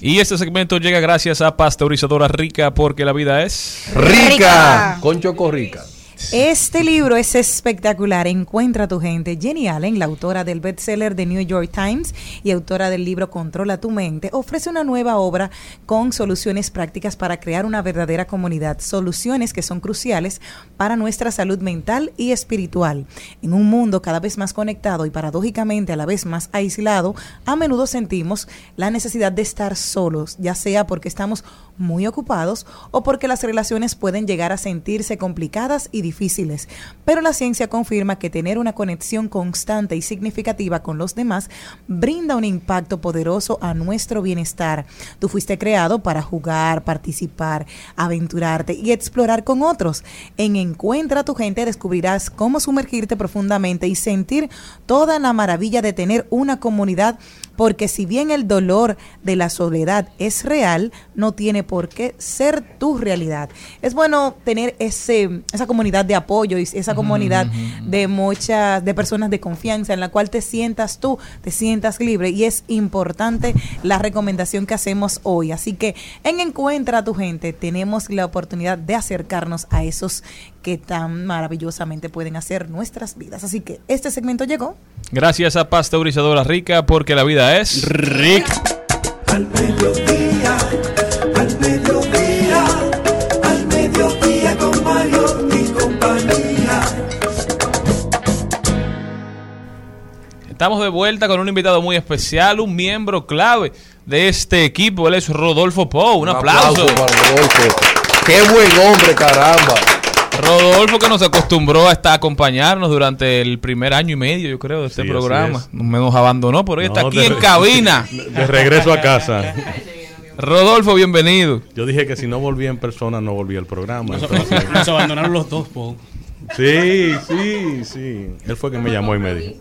Y este segmento llega gracias a Pasteurizadora Rica porque la vida es Rica. Con Choco Rica. Este libro es espectacular. Encuentra a tu gente. Jenny Allen, la autora del bestseller de New York Times y autora del libro Controla tu mente, ofrece una nueva obra con soluciones prácticas para crear una verdadera comunidad. Soluciones que son cruciales para nuestra salud mental y espiritual. En un mundo cada vez más conectado y paradójicamente a la vez más aislado, a menudo sentimos la necesidad de estar solos, ya sea porque estamos muy ocupados o porque las relaciones pueden llegar a sentirse complicadas y difíciles. Pero la ciencia confirma que tener una conexión constante y significativa con los demás brinda un impacto poderoso a nuestro bienestar. Tú fuiste creado para jugar, participar, aventurarte y explorar con otros. En Encuentra a tu gente descubrirás cómo sumergirte profundamente y sentir toda la maravilla de tener una comunidad porque si bien el dolor de la soledad es real, no tiene por qué ser tu realidad. Es bueno tener ese, esa comunidad de apoyo y esa comunidad de muchas, de personas de confianza en la cual te sientas tú, te sientas libre y es importante la recomendación que hacemos hoy. Así que en Encuentra a tu gente tenemos la oportunidad de acercarnos a esos que tan maravillosamente pueden hacer nuestras vidas. Así que este segmento llegó. Gracias a Pasteurizadora Rica porque la vida es rica. Al mediodía, al mediodía, al mediodía con Mario y compañía. Estamos de vuelta con un invitado muy especial, un miembro clave de este equipo. Él es Rodolfo Pou. Un, aplauso. para Rodolfo. Qué buen hombre, caramba. Rodolfo que nos acostumbró a estar acompañarnos durante el primer año y medio, yo creo, de este Sí, programa. es. Me nos abandonó, pero hoy está aquí de- en cabina. [laughs] de- regreso a casa. Rodolfo, bienvenido. Yo dije que si no volvía en persona, no volvía al programa. Nos, entonces- nos abandonaron los dos, Paul. Sí, sí, sí. Él fue que me llamó y me dijo.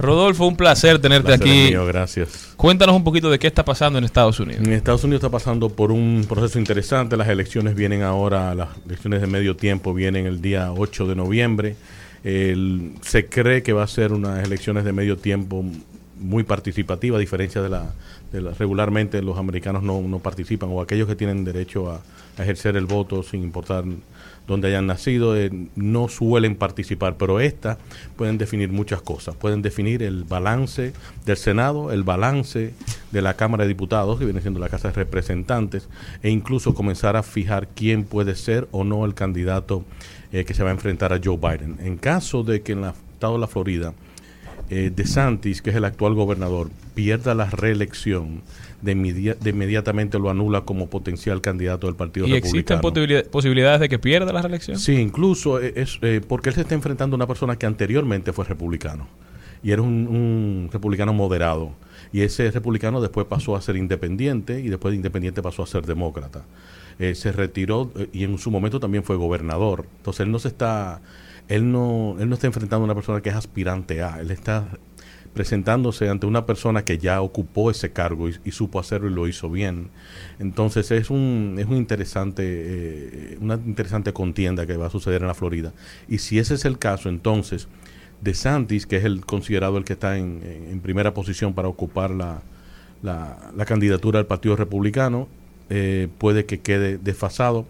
Rodolfo, un placer tenerte Placer aquí. mío, gracias. Cuéntanos un poquito de qué está pasando en Estados Unidos. En Estados Unidos está pasando por un proceso interesante. Las elecciones vienen ahora, las elecciones de medio tiempo vienen el día 8 de noviembre. El- se cree que va a ser unas elecciones de medio tiempo muy participativa, a diferencia de la, de la- regularmente los americanos no, no participan o aquellos que tienen derecho a, a ejercer el voto sin importar dónde hayan nacido, eh, no suelen participar, pero estas pueden definir muchas cosas. Pueden definir el balance del Senado, el balance de la Cámara de Diputados, que viene siendo la Casa de Representantes, e incluso comenzar a fijar quién puede ser o no el candidato eh, que se va a enfrentar a Joe Biden. En caso de que en el estado de la Florida eh, DeSantis, que es el actual gobernador, pierda la reelección, de, inmedia- de inmediatamente lo anula como potencial candidato del Partido ¿Y existen Republicano. posibilidades de que pierda la reelección? Sí, incluso eh, es eh, porque él se está enfrentando a una persona que anteriormente fue republicano y era un, un republicano moderado. Y ese republicano después pasó a ser independiente y después de independiente pasó a ser demócrata. Eh, se retiró eh, y en su momento también fue gobernador. Entonces él no se está, él no, él no está enfrentando a una persona que es aspirante a, él está presentándose ante una persona que ya ocupó ese cargo y, supo hacerlo y lo hizo bien. Entonces es un es un interesante eh, una interesante contienda que va a suceder en la Florida. Y si ese es el caso, entonces DeSantis, que es el considerado el que está en, en primera posición para ocupar la, la, la candidatura del Partido Republicano, eh, puede que quede desfasado.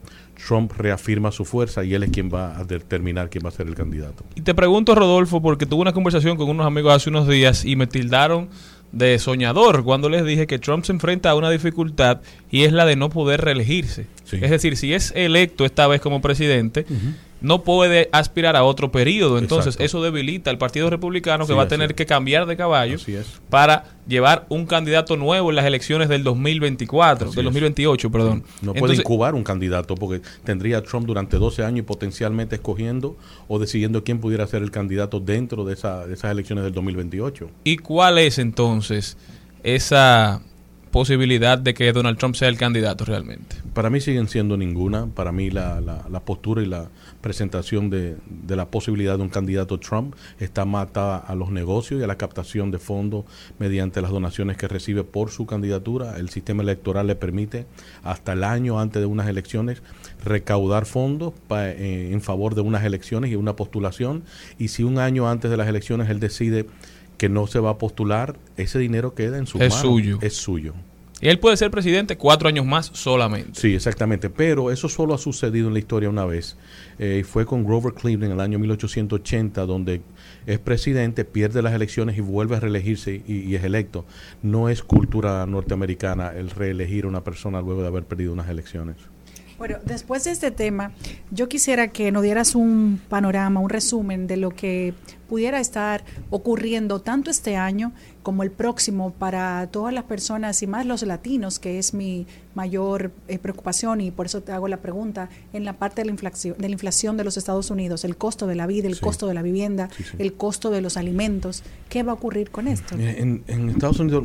Trump reafirma su fuerza y él es quien va a determinar quién va a ser el candidato. Y te pregunto, Rodolfo, porque tuve una conversación con unos amigos hace unos días y me tildaron de soñador cuando les dije que Trump se enfrenta a una dificultad y es la de no poder reelegirse. Es decir, si es electo esta vez como presidente, no puede aspirar a otro periodo. Entonces, Exacto. eso debilita al Partido Republicano que Sí, va a tener es. que cambiar de caballo es. para llevar un candidato nuevo en las elecciones del 2024, Así del es. 2028, perdón. No puede incubar un candidato porque tendría a Trump durante 12 años y potencialmente escogiendo o decidiendo quién pudiera ser el candidato dentro de, esa- de esas elecciones del 2028. ¿Y cuál es entonces esa posibilidad de que Donald Trump sea el candidato realmente? Para mí siguen siendo ninguna. Para mí la, la- la postura y la presentación de, de la posibilidad de un candidato Trump está matada a los negocios y a la captación de fondos mediante las donaciones que recibe por su candidatura. El sistema electoral le permite hasta el año antes de unas elecciones recaudar fondos eh, en favor de unas elecciones y una postulación. Y si un año antes de las elecciones él decide que no se va a postular, ese dinero queda en su Es mano. suyo. Es suyo. Y él puede ser presidente cuatro años más solamente. Sí, exactamente. Pero eso solo ha sucedido en la historia una vez. Eh, y fue con Grover Cleveland en el año 1880, donde es presidente, pierde las elecciones y vuelve a reelegirse y, y es electo. No es cultura norteamericana el reelegir a una persona luego de haber perdido unas elecciones. Bueno, después de este tema, yo quisiera que nos dieras un panorama, un resumen de lo que pudiera estar ocurriendo tanto este año como el próximo para todas las personas y más los latinos, que es mi mayor eh, preocupación y por eso te hago la pregunta en la parte de la inflación de la inflación de los Estados Unidos, el costo de la vida, el Sí. costo de la vivienda, el costo de los alimentos. ¿Qué va a ocurrir con esto? En, en Estados Unidos,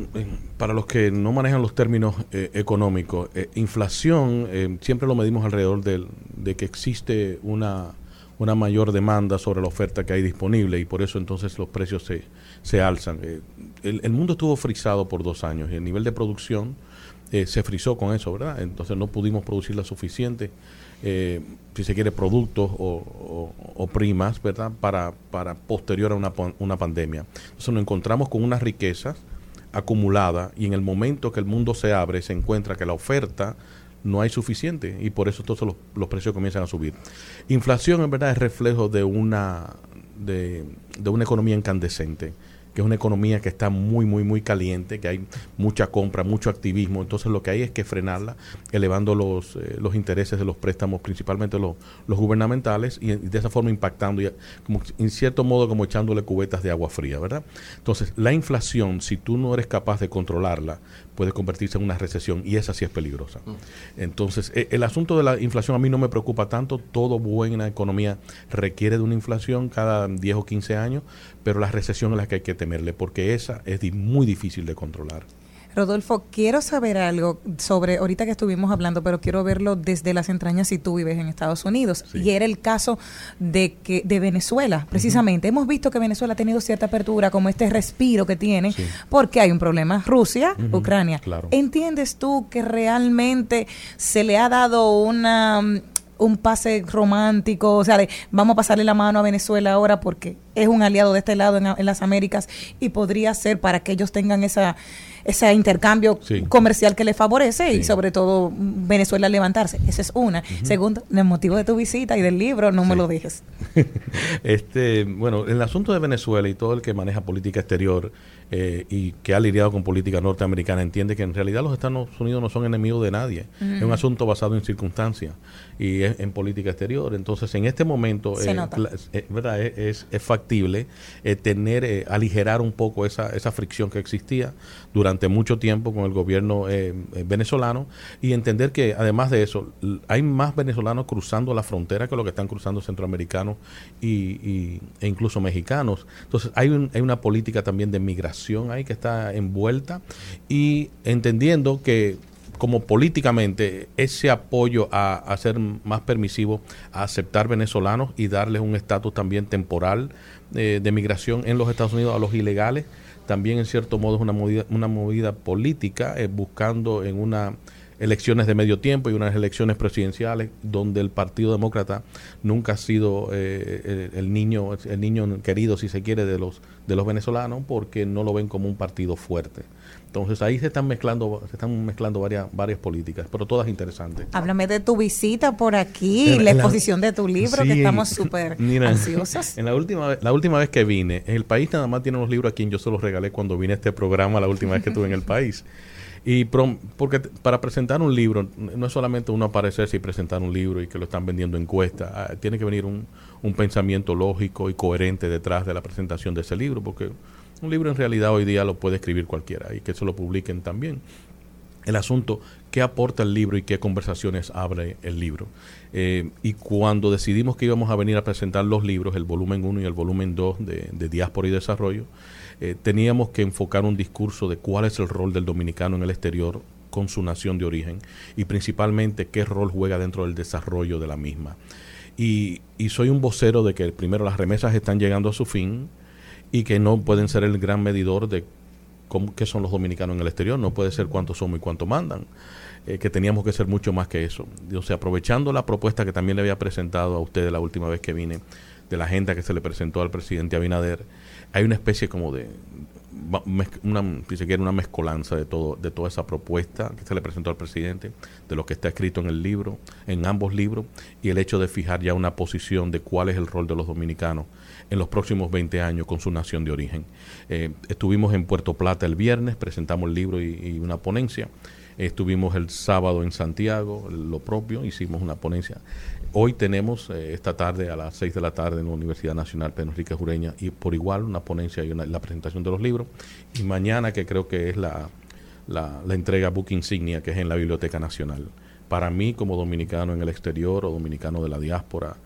para los que no manejan los términos eh, económicos, eh, inflación eh, siempre lo medimos alrededor del- de que existe una, una mayor demanda sobre la oferta que hay disponible y por eso entonces los precios se, se alzan. Eh, el, el mundo estuvo frisado por dos años y el nivel de producción eh, se frizó con eso, ¿verdad? Entonces no pudimos producir la suficiente, eh, si se quiere, productos o, o- primas, ¿verdad? Para, para posterior a una, una pandemia. Entonces nos encontramos con una riqueza acumulada y en el momento que el mundo se abre se encuentra que la oferta no hay suficiente y por eso entonces los, los precios comienzan a subir. Inflación en verdad es reflejo de una, de, de una economía incandescente que es una economía que está muy, muy, muy caliente, que hay mucha compra, mucho activismo. Entonces lo que hay es que frenarla, elevando los, eh, los intereses de los préstamos, principalmente los, los gubernamentales, y, y de esa forma impactando, y, como, en cierto modo como echándole cubetas de agua fría, ¿verdad? Entonces la inflación, si tú no eres capaz de controlarla, puede convertirse en una recesión y esa sí es peligrosa. Entonces, eh, el asunto de la inflación a mí no me preocupa tanto. Todo buena economía requiere de una inflación cada 10 o 15 años, pero la recesión es la que hay que temerle porque esa es muy difícil de controlar. Rodolfo, quiero saber algo sobre, ahorita que estuvimos hablando, pero quiero verlo desde las entrañas si tú vives en Estados Unidos. Y era el caso de que de Venezuela, precisamente. Hemos visto que Venezuela ha tenido cierta apertura, como este respiro que tiene, porque hay un problema. Rusia, Ucrania. claro. ¿Entiendes tú que realmente se le ha dado una un pase romántico, o sea, de vamos a pasarle la mano a Venezuela ahora porque es un aliado de este lado en, en las Américas y podría ser para que ellos tengan esa ese intercambio Sí. comercial que les favorece y sobre todo Venezuela levantarse. Esa es una. Segundo, el motivo de tu visita y del libro, no me lo dejes. [laughs] Este, bueno, en el asunto de Venezuela y todo el que maneja política exterior eh, y que ha lidiado con política norteamericana entiende que en realidad los Estados Unidos no son enemigos de nadie. Es un asunto basado en circunstancias y es en política exterior. Entonces, en este momento, eh, eh. Es, factible eh, tener, eh, aligerar un poco esa, esa fricción que existía durante mucho tiempo con el gobierno venezolano y entender que además de eso, hay más venezolanos cruzando la frontera que lo que están cruzando centroamericanos y, y- e incluso mexicanos. Entonces, hay, un- hay una política también de migración ahí que está envuelta y entendiendo que como políticamente ese apoyo a, a ser más permisivo, a aceptar venezolanos y darles un estatus también temporal eh, de migración en los Estados Unidos a los ilegales, también en cierto modo es una movida, una movida política eh, buscando en una elecciones de medio tiempo y unas elecciones presidenciales donde el Partido Demócrata nunca ha sido eh, el niño el niño querido si se quiere de los de los venezolanos porque no lo ven como un partido fuerte. Entonces ahí se están mezclando se están mezclando varias varias políticas, pero todas interesantes. Háblame de tu visita por aquí, En- la en la- exposición de tu libro, Sí, que estamos súper [laughs] ansiosos. En la última, la última vez que vine, el país nada más tiene unos libros a quien yo se los regalé cuando vine a este programa la última vez que estuve en el país. Y prom- porque para presentar un libro, no es solamente uno aparecerse y presentar un libro y que lo están vendiendo en encuesta, ah, tiene que venir un, un pensamiento lógico y coherente detrás de la presentación de ese libro, porque un libro en realidad hoy día lo puede escribir cualquiera y que se lo publiquen también el asunto, qué aporta el libro y qué conversaciones abre el libro. Eh, y cuando decidimos que íbamos a venir a presentar los libros, el volumen 1 y el volumen 2 de, de Diáspora y Desarrollo, eh, teníamos que enfocar un discurso de cuál es el rol del dominicano en el exterior con su nación de origen y principalmente qué rol juega dentro del desarrollo de la misma. Y, soy un vocero de que primero las remesas están llegando a su fin y que no pueden ser el gran medidor de cómo, qué son los dominicanos en el exterior, no puede ser cuántos somos y cuánto mandan, eh, que teníamos que ser mucho más que eso. O sea, aprovechando la propuesta que también le había presentado a ustedes la última vez que vine, de la agenda que se le presentó al presidente Abinader, hay una especie como de, una, si se quiere, una mezcolanza de todo, de toda esa propuesta que se le presentó al presidente, de lo que está escrito en el libro, en ambos libros, y el hecho de fijar ya una posición de cuál es el rol de los dominicanos en los próximos 20 años con su nación de origen. Eh, estuvimos en Puerto Plata el viernes, presentamos el libro y una ponencia. Estuvimos el sábado en Santiago, lo propio, hicimos una ponencia. Hoy tenemos eh, esta tarde a las 6 de la tarde en la Universidad Nacional Pedro Enrique Jureña y por igual una ponencia y una- la presentación de los libros. Y mañana que creo que es la, la, entrega Book Insignia que es en la Biblioteca Nacional. Para mí como dominicano en el exterior o dominicano de la diáspora,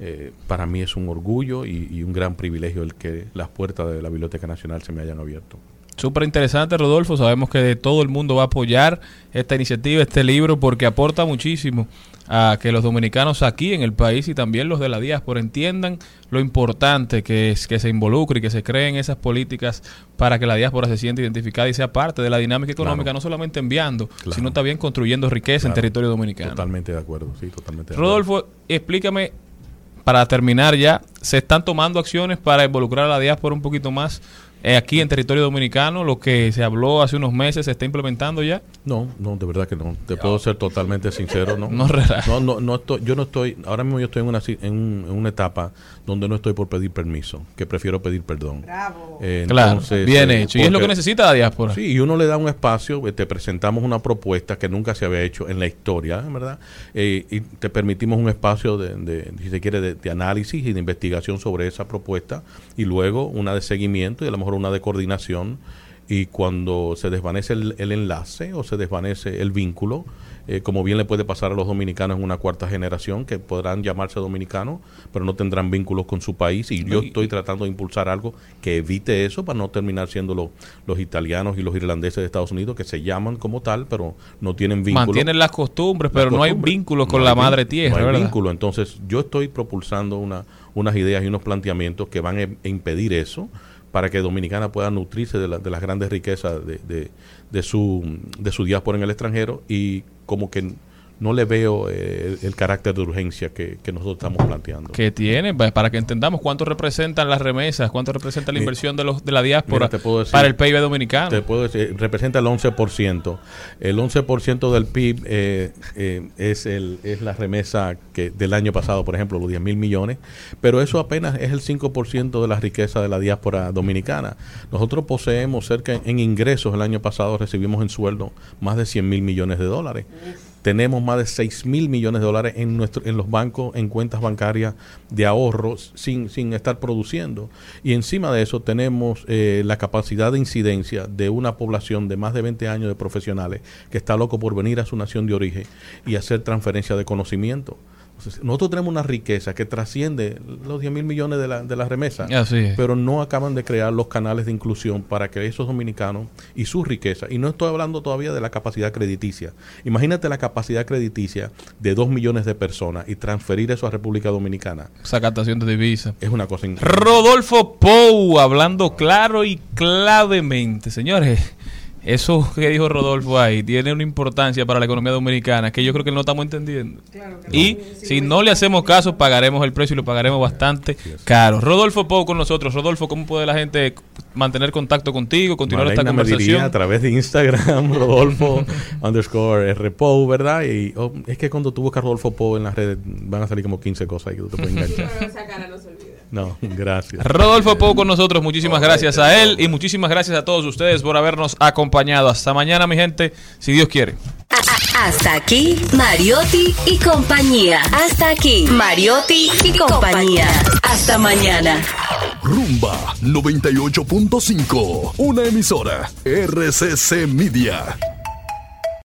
eh, para mí es un orgullo y, y un gran privilegio el que las puertas de la Biblioteca Nacional se me hayan abierto. Súper interesante, Rodolfo. Sabemos que todo el mundo va a apoyar esta iniciativa, este libro, porque aporta muchísimo a que los dominicanos aquí en el país y también los de la diáspora entiendan lo importante que es que se involucre y que se creen esas políticas para que la diáspora se sienta identificada y sea parte de la dinámica económica, Claro. no solamente enviando, Claro. sino también construyendo riqueza en territorio dominicano. Totalmente de acuerdo, sí, totalmente de acuerdo. Rodolfo, explícame, para terminar ya, ¿se están tomando acciones para involucrar a la diáspora un poquito más eh, aquí en territorio dominicano? Lo que se habló hace unos meses, ¿se está implementando ya? No, no, de verdad que no. Te puedo ser totalmente sincero, ¿no? [laughs] No no, no, no estoy, yo no estoy, ahora mismo yo estoy en una, si- en, un- en una etapa donde no estoy por pedir permiso, que prefiero pedir perdón. Eh, Claro, entonces, bien eh, hecho. Y es lo que necesita la diáspora. Sí, y uno le da un espacio, eh, te presentamos una propuesta que nunca se había hecho en la historia, ¿verdad? Eh, y te permitimos un espacio de, de, si se quiere, de, de análisis y de investigación sobre esa propuesta y luego una de seguimiento y a lo mejor una de coordinación y cuando se desvanece el, el enlace o se desvanece el vínculo, eh, como bien le puede pasar a los dominicanos en una cuarta generación, que podrán llamarse dominicanos, pero no tendrán vínculos con su país. Y yo estoy tratando de impulsar algo que evite eso para no terminar siendo lo- los italianos y los irlandeses de Estados Unidos, que se llaman como tal, pero no tienen vínculo. Mantienen las costumbres, Las pero no hay vínculos con No la madre tierra, no hay ¿verdad? vínculo. Entonces, yo estoy propulsando una, unas ideas y unos planteamientos que van a im- impedir eso para que Dominicana pueda nutrirse de, la- de las grandes riquezas de, de- de su, de su diáspora en el extranjero y como que no le veo eh, el, el carácter de urgencia que, que nosotros estamos planteando. que tiene pa- para que entendamos cuánto representan las remesas, cuánto representa la inversión de los de la diáspora Mira, decir- para el PIB dominicano. Te puedo decir, representa el 11%. El 11% del PIB eh, eh, es, el, es la remesa que del año pasado, por ejemplo, los 10 mil millones, pero eso apenas es el 5% de la riqueza de la diáspora dominicana. Nosotros poseemos cerca en ingresos, el año pasado recibimos en sueldo más de 100 mil millones de dólares. Tenemos más de 6 mil millones de dólares en, nuestro, en los bancos, en cuentas bancarias de ahorros sin, sin estar produciendo. Y encima de eso tenemos eh, la capacidad de incidencia de una población de más de 20 años de profesionales que está loco por venir a su nación de origen y hacer transferencia de conocimiento. Nosotros tenemos una riqueza que trasciende los 10 mil millones de la, de la remesa, Así es. pero no acaban de crear los canales de inclusión para que esos dominicanos y su riqueza, y no estoy hablando todavía de la capacidad crediticia, imagínate la capacidad crediticia de 2 millones de personas y transferir eso a República Dominicana. Esa captación de divisas. Es una cosa increíble. Rodolfo Pou, hablando claro y clavemente. Señores, eso [laughs] que dijo Rodolfo ahí tiene una importancia para la economía dominicana que yo creo que no estamos entendiendo. y si no le hacemos caso, pagaremos el precio y lo pagaremos bastante caro. Rodolfo Pou con nosotros. Rodolfo, ¿cómo puede la gente mantener contacto contigo, continuar esta Malena me diría conversación? a través de Instagram, [laughs] Rodolfo [laughs] underscore RPO, ¿verdad? Y oh, es que cuando tú buscas Rodolfo Pou en las redes van a salir como 15 cosas ahí que tú te puedes enganchar. No, gracias. Rodolfo Pou con nosotros, muchísimas gracias a él y muchísimas gracias a todos ustedes por habernos acompañado. Hasta mañana, mi gente, si Dios quiere. Hasta aquí, Mariotti y compañía. Hasta aquí, Mariotti y compañía. Hasta mañana. Rumba 98.5, una emisora RCC Media.